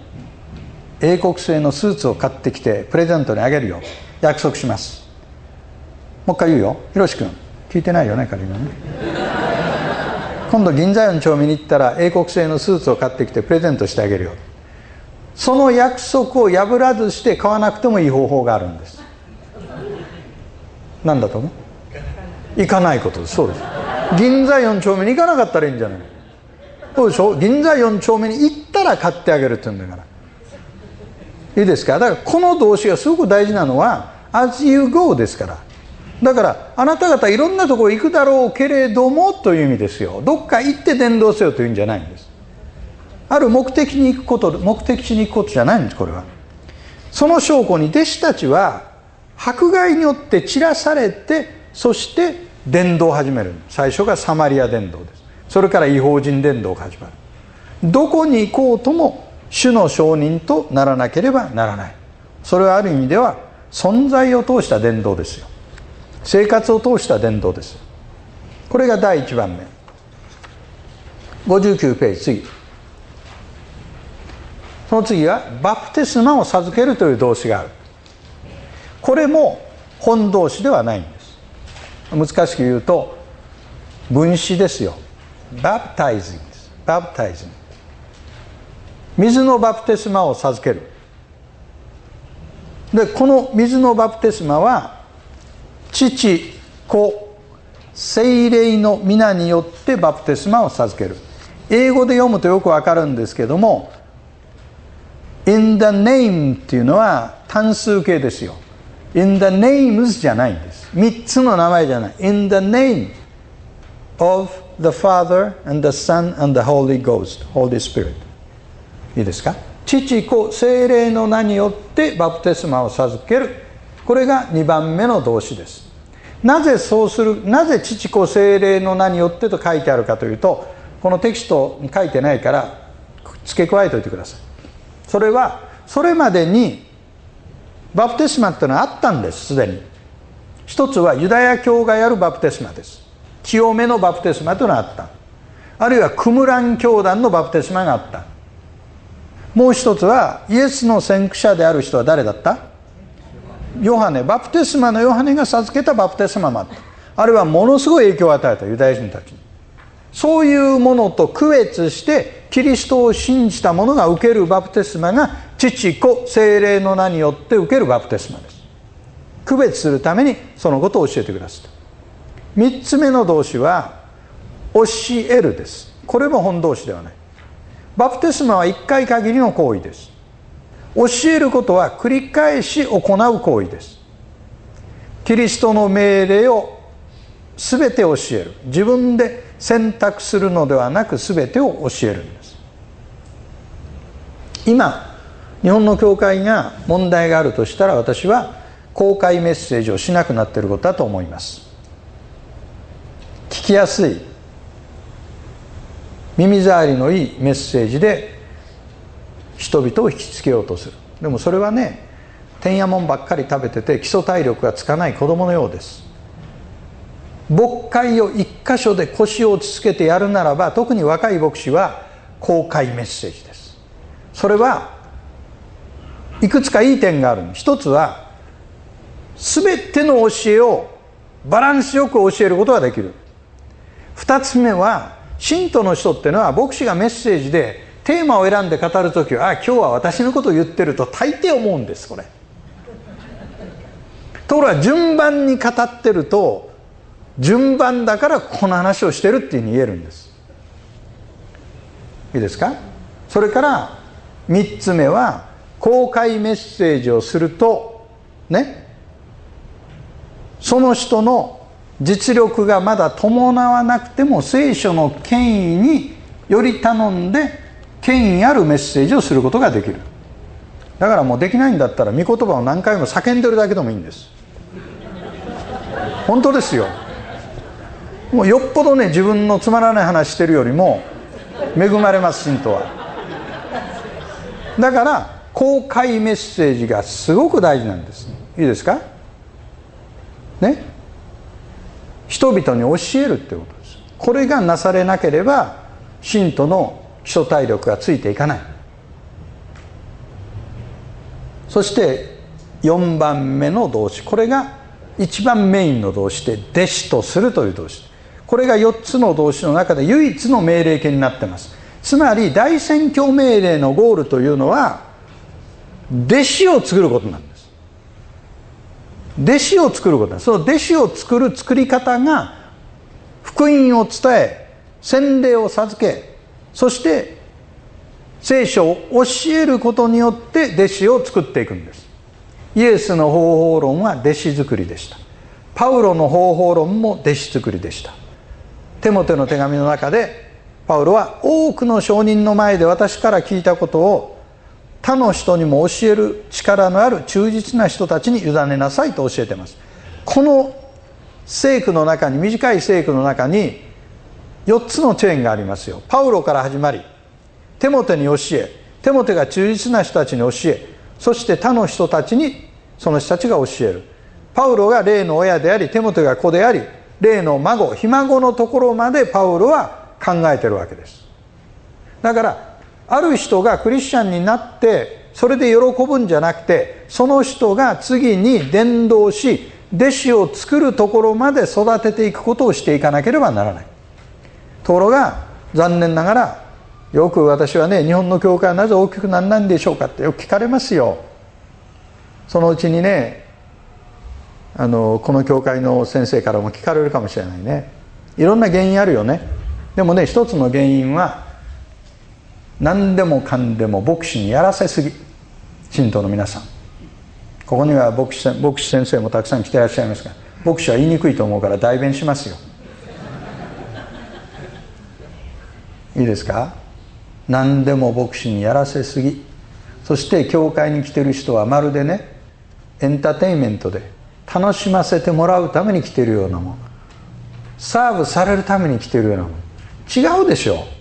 [SPEAKER 3] 英国製のスーツを買ってきてプレゼントにあげるよ。約束します」もう一回言うよ。ひろし君聞いてないよね仮にね。今度銀座4丁目に行ったら英国製のスーツを買ってきてプレゼントしてあげるよ。その約束を破らずして買わなくてもいい方法があるんです。何だと思う？行かないことです。そうです。銀座4丁目に行かなかったらいいんじゃない？そうでしょ？銀座4丁目に行ったら買ってあげるって言うんだから。いいですか？だからこの動詞がすごく大事なのは as you go ですから。だからあなた方いろんなところ行くだろうけれどもという意味ですよ。どっか行って伝道せよというんじゃないんです。ある目的に行くこと目的地に行くことじゃないんですこれは。その証拠に弟子たちは迫害によって散らされてそして伝道を始める。最初がサマリア伝道です。それから違法人伝道が始まる。どこに行こうとも主の証人とならなければならない。それはある意味では存在を通した伝道ですよ。生活を通した伝道です。これが第1番目。59ページ。次。その次はバプテスマを授けるという動詞がある。これも本動詞ではないんです。難しく言うと分子ですよ。バプタイズンです。バプタイズン。水のバプテスマを授ける。でこの水のバプテスマは父子精霊の皆によってバプテスマを授ける。英語で読むとよくわかるんですけども in the name っていうのは単数形ですよ。In the names じゃないんです。3つの名前じゃない。In the name of the Father and the Son and the Holy Ghost Holy Spirit. いいですか？父子精霊の名によってバプテスマを授ける。これが2番目の動詞です。なぜそうする？なぜ父子精霊の名によってと書いてあるかというとこのテキストに書いてないから付け加えておいてください。それはそれまでにバプテスマっていうのはあったんですすでに。一つはユダヤ教がやるバプテスマです。清めのバプテスマというのがあった。あるいはクムラン教団のバプテスマがあった。もう一つはイエスの先駆者である人は誰だった？ヨハネ。バプテスマのヨハネが授けたバプテスマもあった。あるいはものすごい影響を与えたユダヤ人たちに。そういうものと区別してキリストを信じた者が受けるバプテスマが父子精霊の名によって受けるバプテスマです。区別するためにそのことを教えてくださった。3つ目の動詞は教えるです。これも本動詞ではない。バプテスマは1回限りの行為です。教えることは繰り返し行う行為です。キリストの命令を全て教える。自分で選択するのではなく全てを教えるんです。今日本の教会が問題があるとしたら私は公開メッセージをしなくなっていることだと思います。聞きやすい耳障りのいいメッセージで人々を引きつけようとする。でもそれはねてんやもんばっかり食べてて基礎体力がつかない子供のようです。牧会を一箇所で腰を落ち着けてやるならば特に若い牧師は公開メッセージです。それはいくつかいい点がある一つは全ての教えをバランスよく教えることができる。二つ目は信徒の人っていうのは牧師がメッセージでテーマを選んで語る時はあ今日は私のことを言ってると大抵思うんですこれ。ところが順番に語ってると順番だからこの話をしてるっていうふうに言えるんです。いいですか？それから3つ目は公開メッセージをするとねその人の実力がまだ伴わなくても聖書の権威により頼んで権威あるメッセージをすることができる。だからもうできないんだったら御言葉を何回も叫んでるだけでもいいんです。本当ですよ。もうよっぽどね自分のつまらない話してるよりも恵まれます信徒は。だから公開メッセージがすごく大事なんです。いいですか？ね？人々に教えるってことです。これがなされなければ信徒の基礎体力がついていかない。そして4番目の動詞。これが一番メインの動詞で弟子とするという動詞。これが4つの動詞の中で唯一の命令形になってます。つまり大宣教命令のゴールというのは弟子を作ることなんです。弟子を作ること。なんですその弟子を作る作り方が福音を伝え洗礼を授けそして聖書を教えることによって弟子を作っていくんです。イエスの方法論は弟子作りでした。パウロの方法論も弟子作りでした。テモテの手紙の中でパウロは多くの証人の前で私から聞いたことを他の人にも教える力のある忠実な人たちに委ねなさいと教えてます。この聖句の中に短い聖句の中に4つのチェーンがありますよ。パウロから始まりテモテに教えテモテが忠実な人たちに教えそして他の人たちにその人たちが教える。パウロが霊の親でありテモテが子であり霊の孫ひ孫のところまでパウロは考えてるわけです。だからある人がクリスチャンになってそれで喜ぶんじゃなくてその人が次に伝道し弟子を作るところまで育てていくことをしていかなければならない。ところが残念ながらよく私はね日本の教会はなぜ大きくならないんでしょうかってよく聞かれますよ。そのうちにねあのこの教会の先生からも聞かれるかもしれないね。いろんな原因あるよね。でもね一つの原因は何でもかんでも牧師にやらせすぎ。信徒の皆さん。ここには牧師牧師先生もたくさん来ていらっしゃいますが牧師は言いにくいと思うから代弁しますよ。いいですか？何でも牧師にやらせすぎ。そして教会に来てる人はまるでねエンターテインメントで楽しませてもらうために来てるようなもん。サーブされるために来てるようなもん。違うでしょう。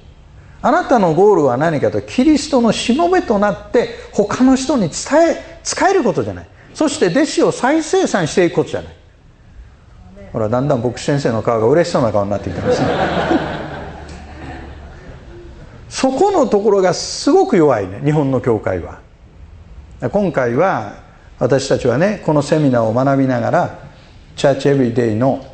[SPEAKER 3] あなたのゴールは何かとキリストのしもべとなって他の人に伝え使えることじゃない。そして弟子を再生産していくことじゃない。ほらだんだん牧師先生の顔が嬉しそうな顔になってきてますね。そこのところがすごく弱いね日本の教会は。今回は私たちはねこのセミナーを学びながらチャーチエブリデイの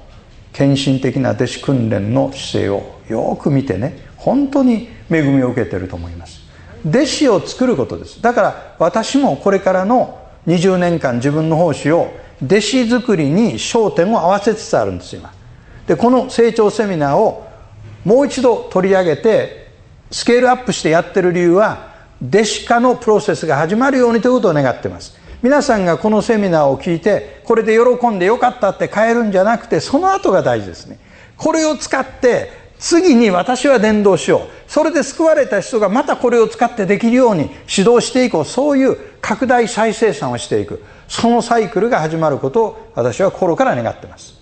[SPEAKER 3] 献身的な弟子訓練の姿勢をよく見てね本当に恵みを受けてると思います。弟子を作ることです。だから私もこれからの20年間自分の奉仕を弟子作りに焦点を合わせつつあるんです今。でこの成長セミナーをもう一度取り上げてスケールアップしてやってる理由は弟子化のプロセスが始まるようにということを願ってます。皆さんがこのセミナーを聞いてこれで喜んでよかったって変えるんじゃなくてその後が大事ですね。これを使って次に私は伝道しよう。それで救われた人がまたこれを使ってできるように指導していこう。そういう拡大再生産をしていく。そのサイクルが始まることを私は心から願ってます。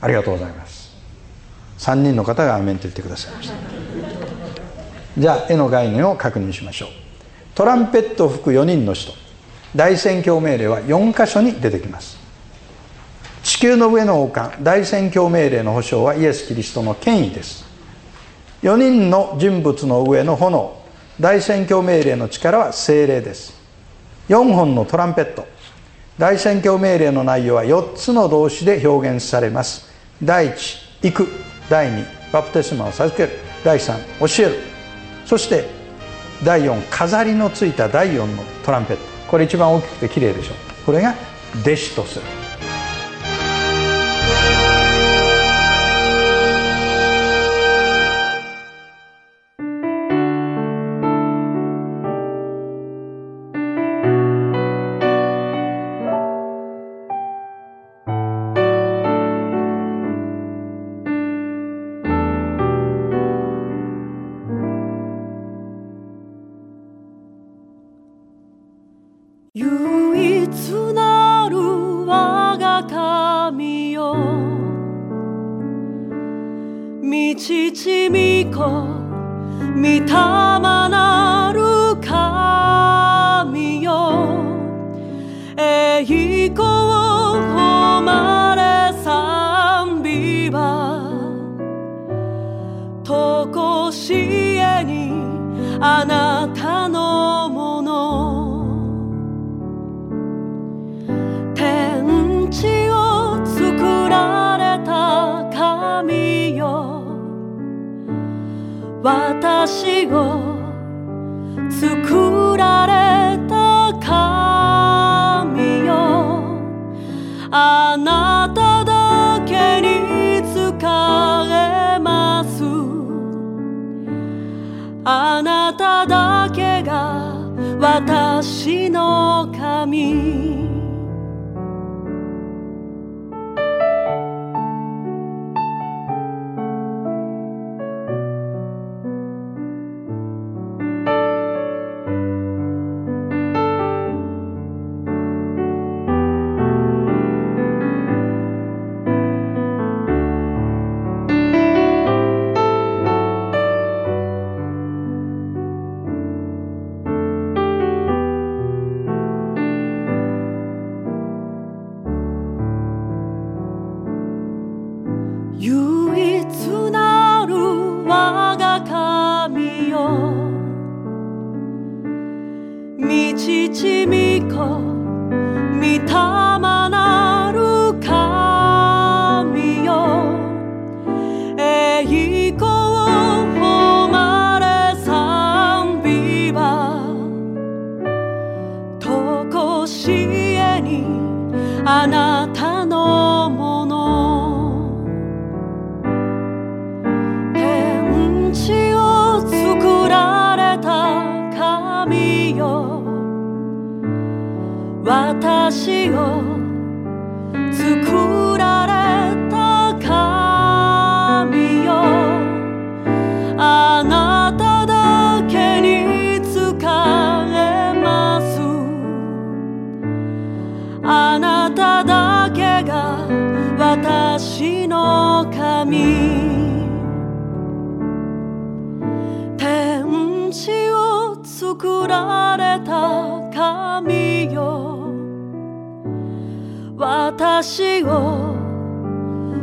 [SPEAKER 3] ありがとうございます。3人の方がアメンと言ってくださいました。じゃあ絵の概念を確認しましょう。トランペットを吹く4人の人。大宣教命令は4箇所に出てきます。地球の上の王冠大宣教命令の保証はイエス・キリストの権威です。4人の人物の上の炎大宣教命令の力は精霊です。4本のトランペット大宣教命令の内容は4つの動詞で表現されます。第1行く。第2バプテスマを授ける。第3教える。そして第4飾りのついた第4のトランペット。これ一番大きくて綺麗でしょ。これが弟子とする。
[SPEAKER 4] あなたのもの。天地を作られた神よ。私を地の神。天地を作られた神よ。私を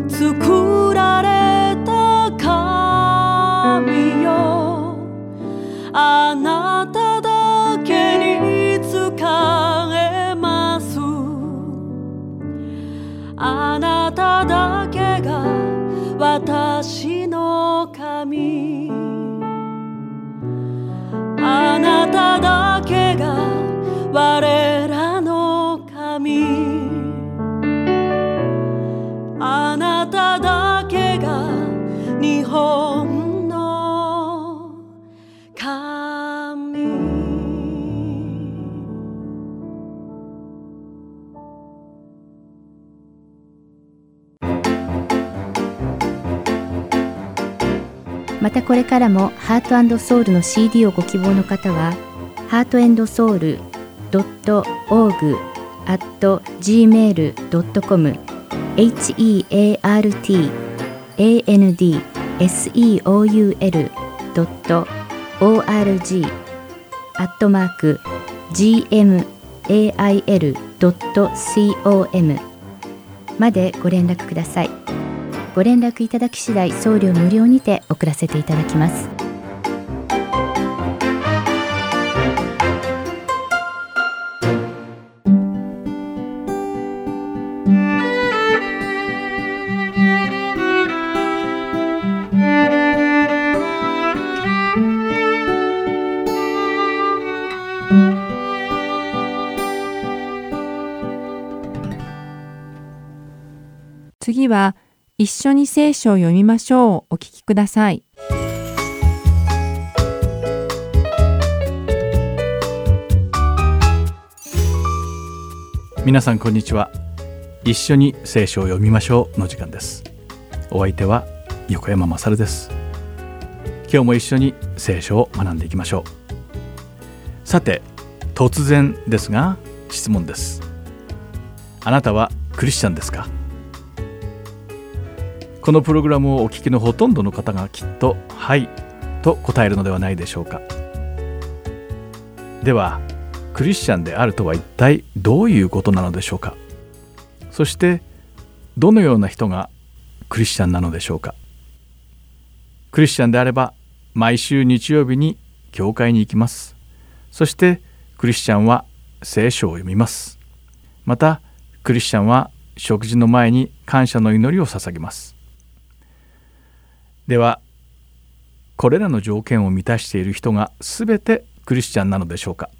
[SPEAKER 4] 作られた神よ。あなた私の神。あなただけが我らの神。あなただけが日本
[SPEAKER 5] またこれからもハートソウルの CD をご希望の方は、ハートソウル .org at gmail.com heartandseoul.org アットマーク gmail.com までご連絡ください。ご連絡いただき次第送料無料にて送らせていただきます。
[SPEAKER 1] 次は一緒に聖書を読みましょうお聞きください。
[SPEAKER 6] 皆さんこんにちは。一緒に聖書を読みましょうの時間です。お相手は横山まさるです。今日も一緒に聖書を学んでいきましょう。さて、突然ですが質問です。あなたはクリスチャンですか？このプログラムをお聞きのほとんどの方がきっと「はい」と答えるのではないでしょうか。ではクリスチャンであるとは一体どういうことなのでしょうか。そしてどのような人がクリスチャンなのでしょうか。クリスチャンであれば毎週日曜日に教会に行きます。そしてクリスチャンは聖書を読みます。またクリスチャンは食事の前に感謝の祈りを捧げます。ではこれらの条件を満たしている人が全てクリスチャンなのでしょうか？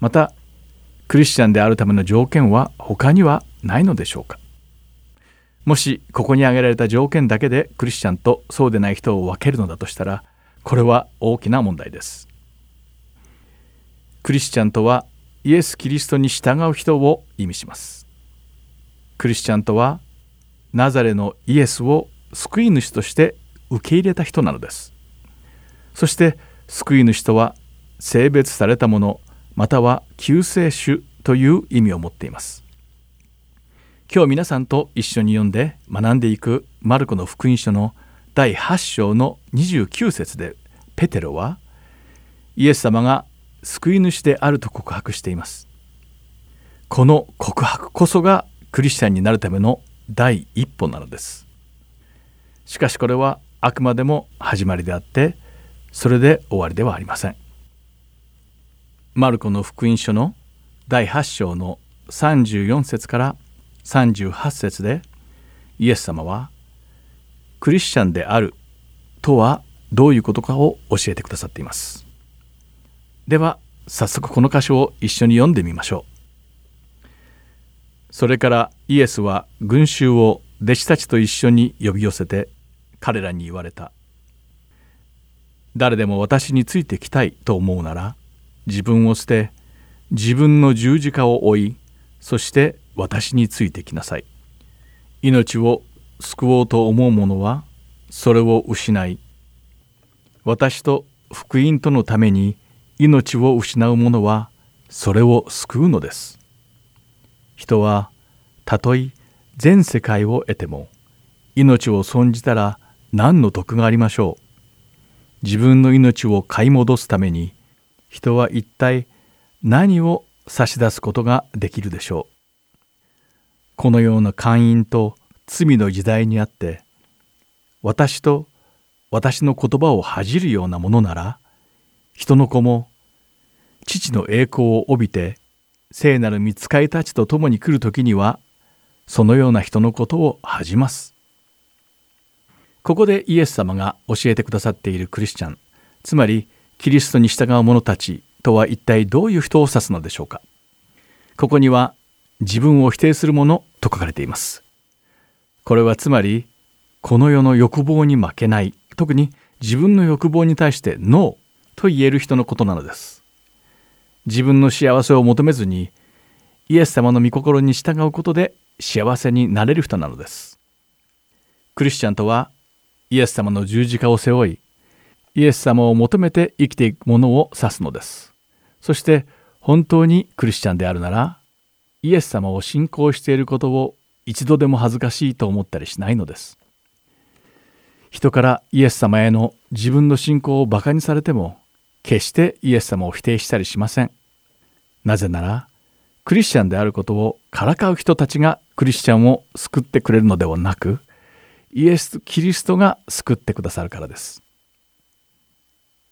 [SPEAKER 6] またクリスチャンであるための条件は他にはないのでしょうか？もしここに挙げられた条件だけでクリスチャンとそうでない人を分けるのだとしたらこれは大きな問題です。クリスチャンとはイエス・キリストに従う人を意味します。クリスチャンとはナザレのイエスを救い主として受け入れた人なのです。そして救い主とは性別されたものまたは救世主という意味を持っています。今日皆さんと一緒に読んで学んでいくマルコの福音書の第8章の29節でペテロはイエス様が救い主であると告白しています。この告白こそがクリスチャンになるための第一歩なのです。しかしこれはあくまでも始まりであってそれで終わりではありません。マルコの福音書の第8章の34節から38節でイエス様はクリスチャンであるとはどういうことかを教えてくださっています。では早速この箇所を一緒に読んでみましょう。それからイエスは群衆を弟子たちと一緒に呼び寄せて彼らに言われた。誰でも私についてきたいと思うなら自分を捨て自分の十字架を追いそして私についてきなさい。命を救おうと思う者はそれを失い私と福音とのために命を失う者はそれを救うのです。人はたとえ全世界を得ても命を損じたら何の得がありましょう自分の命を買い戻すために人は一体何を差し出すことができるでしょうこのような姦淫と罪の時代にあって私と私の言葉を恥じるようなものなら人の子も父の栄光を帯びて聖なる見つかいたちと共に来る時にはそのような人のことを恥じます。ここでイエス様が教えてくださっているクリスチャンつまりキリストに従う者たちとは一体どういう人を指すのでしょうかここには自分を否定する者と書かれています。これはつまりこの世の欲望に負けない特に自分の欲望に対してノーと言える人のことなのです。自分の幸せを求めずにイエス様の御心に従うことで幸せになれる人なのです。クリスチャンとはイエス様の十字架を背負いイエス様を求めて生きていくものを指すのです。そして本当にクリスチャンであるならイエス様を信仰していることを一度でも恥ずかしいと思ったりしないのです。人からイエス様への自分の信仰をバカにされても決してイエス様を否定したりしません。なぜならクリスチャンであることをからかう人たちがクリスチャンを救ってくれるのではなくイエス・キリストが救ってくださるからです。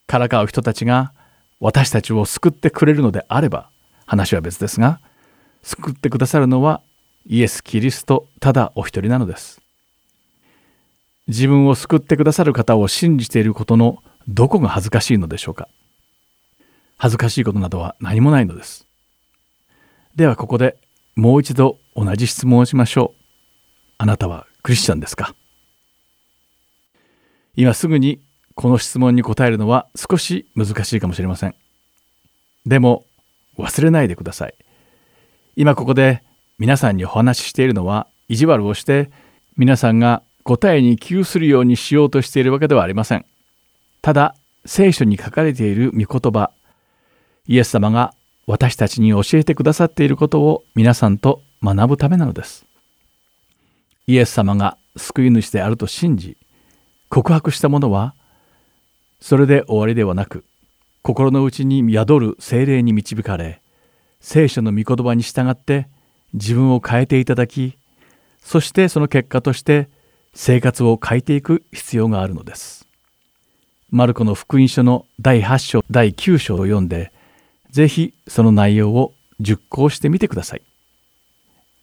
[SPEAKER 6] からかう人たちが私たちを救ってくれるのであれば話は別ですが救ってくださるのはイエス・キリストただお一人なのです。自分を救ってくださる方を信じていることのどこが恥ずかしいのでしょうか恥ずかしいことなどは何もないのです。ではここでもう一度同じ質問をしましょう。あなたはクリスチャンですか？今すぐにこの質問に答えるのは少し難しいかもしれません。でも忘れないでください。今ここで皆さんにお話ししているのは意地悪をして皆さんが答えに窮するようにしようとしているわけではありません。ただ聖書に書かれている御言葉イエス様が私たちに教えてくださっていることを皆さんと学ぶためなのです。イエス様が救い主であると信じ告白した者はそれで終わりではなく心の内に宿る精霊に導かれ聖書の御言葉に従って自分を変えていただきそしてその結果として生活を変えていく必要があるのです。マルコの福音書の第8章第9章を読んでぜひその内容を熟考してみてください。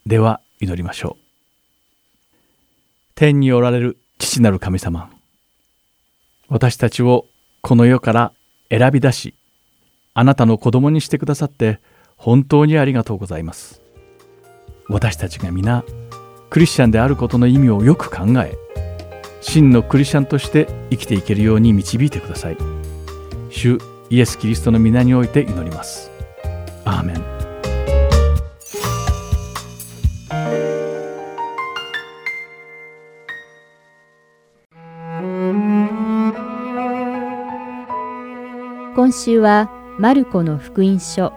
[SPEAKER 6] では祈りましょう。天におられる父なる神様私たちをこの世から選び出しあなたの子供にしてくださって本当にありがとうございます。私たちが皆クリスチャンであることの意味をよく考え真のクリスチャンとして生きていけるように導いてください。主イエス・キリストの皆において祈ります。アーメン。
[SPEAKER 5] 今週はマルコの福音書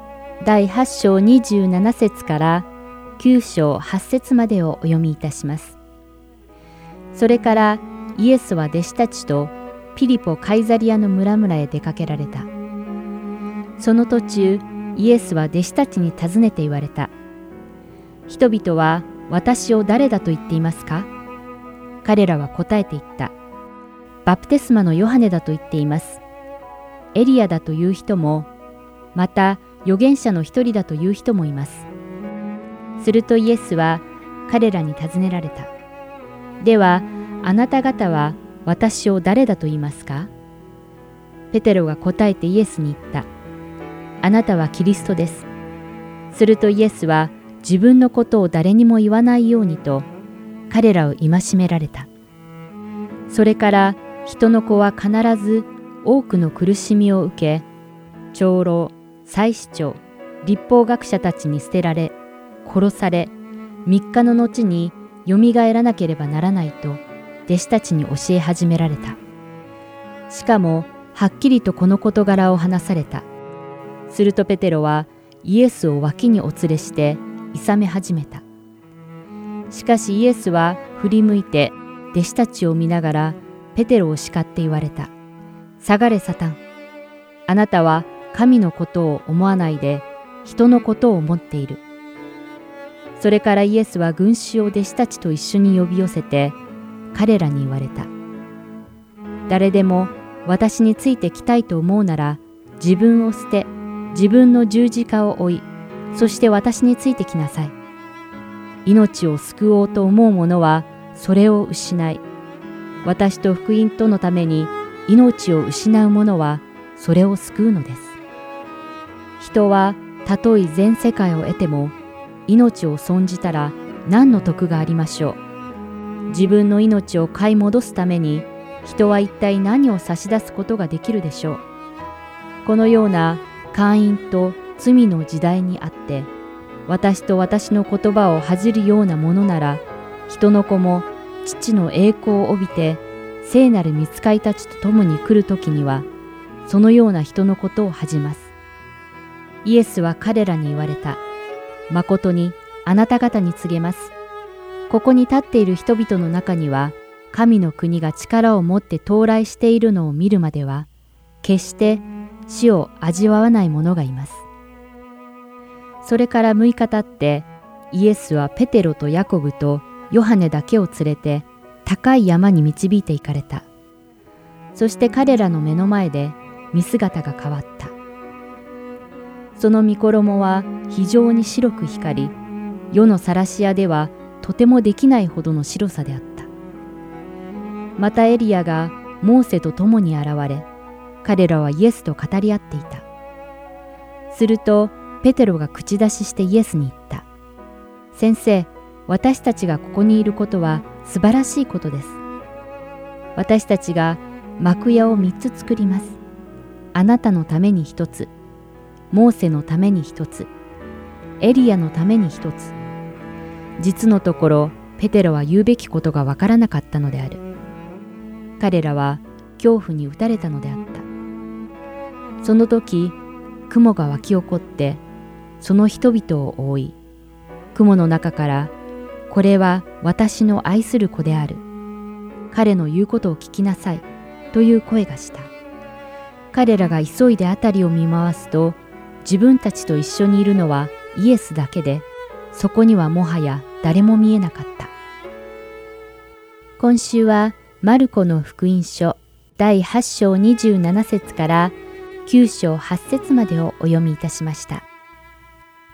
[SPEAKER 5] 第8章27節から9章8節までをお読みいたします。それからイエスは弟子たちとピリポ・カイザリアの村々へ出かけられた。その途中、イエスは弟子たちに尋ねて言われた。人々は私を誰だと言っていますか？彼らは答えて言った。バプテスマのヨハネだと言っています。エリアだという人も、また預言者の一人だという人もいます。するとイエスは彼らに尋ねられた。では、あなた方は私を誰だと言いますか？ペテロが答えてイエスに言った。あなたはキリストです。するとイエスは自分のことを誰にも言わないようにと彼らを戒められた。それから人の子は必ず多くの苦しみを受け長老祭司長立法学者たちに捨てられ殺され3日の後によみがえらなければならないと弟子たちに教え始められた。しかもはっきりとこの事柄を話された。するとペテロはイエスを脇にお連れして諌め始めた。しかしイエスは振り向いて弟子たちを見ながらペテロを叱って言われた。下がれサタン。あなたは神のことを思わないで人のことを思っている。それからイエスは群衆を弟子たちと一緒に呼び寄せて彼らに言われた。誰でも私についてきたいと思うなら自分を捨て自分の十字架を追いそして私についてきなさい。命を救おうと思う者はそれを失い私と福音とのために命を失う者はそれを救うのです。人はたとえ全世界を得ても命を損じたら何の得がありましょう。自分の命を買い戻すために人は一体何を差し出すことができるでしょう。このような会員と罪の時代にあって私と私の言葉を恥じるようなものなら人の子も父の栄光を帯びて聖なる見つかいたちと共に来る時にはそのような人のことを恥じます。イエスは彼らに言われた。誠にあなた方に告げます。ここに立っている人々の中には、神の国が力を持って到来しているのを見るまでは、決して死を味わわない者がいます。それから6日経って、イエスはペテロとヤコブとヨハネだけを連れて高い山に導いて行かれた。そして彼らの目の前で見姿が変わった。その御衣は非常に白く光り、世の晒し屋ではとてもできないほどの白さであった。またエリアがモーセと共に現れ、彼らはイエスと語り合っていた。すると、ペテロが口出ししてイエスに言った。先生、私たちがここにいることは素晴らしいことです。私たちが幕屋を3つ作ります。あなたのために1つ、モーセのために一つ、エリアのために一つ。実のところ、ペテロは言うべきことがわからなかったのである。彼らは恐怖に打たれたのであった。その時、雲が湧き起こって、その人々を覆い、雲の中から、これは私の愛する子である。彼の言うことを聞きなさい。という声がした。彼らが急いで辺りを見回すと、自分たちと一緒にいるのはイエスだけで、そこにはもはや誰も見えなかった。今週はマルコの福音書第8章27節から9章8節までをお読みいたしました。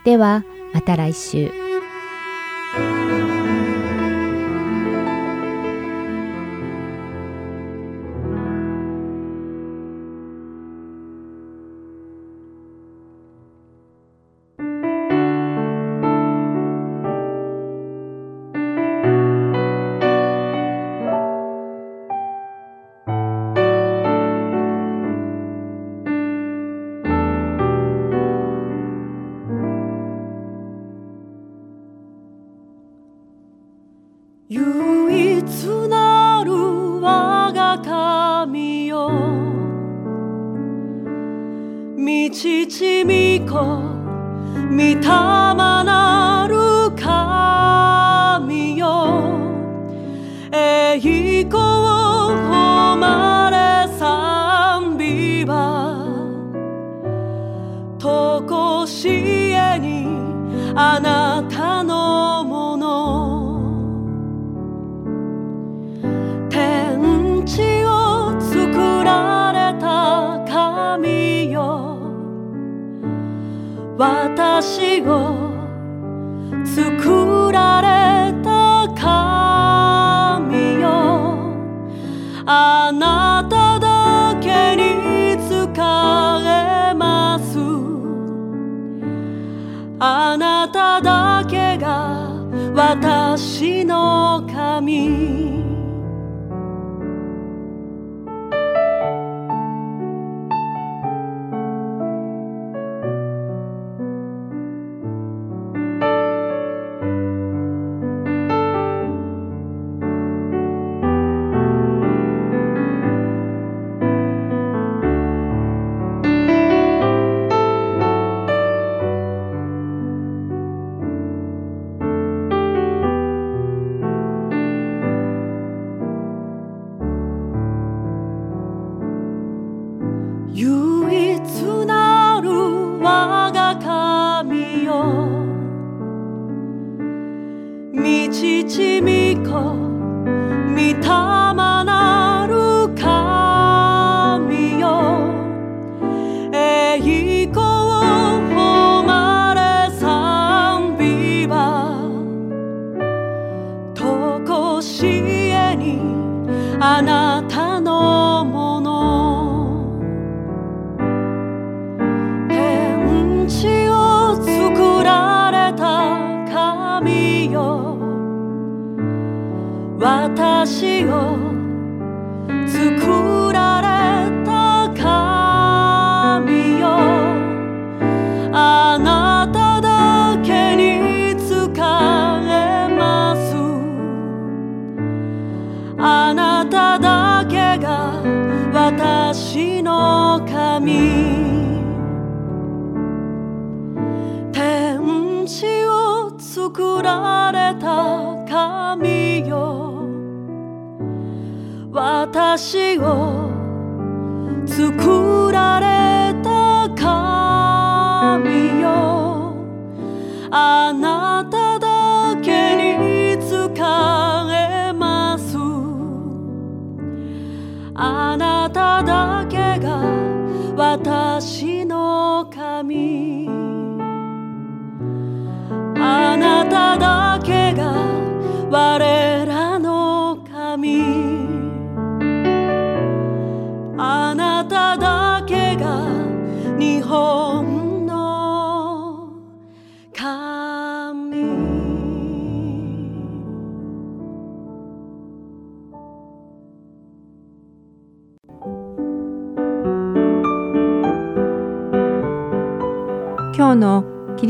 [SPEAKER 5] ではまた来週。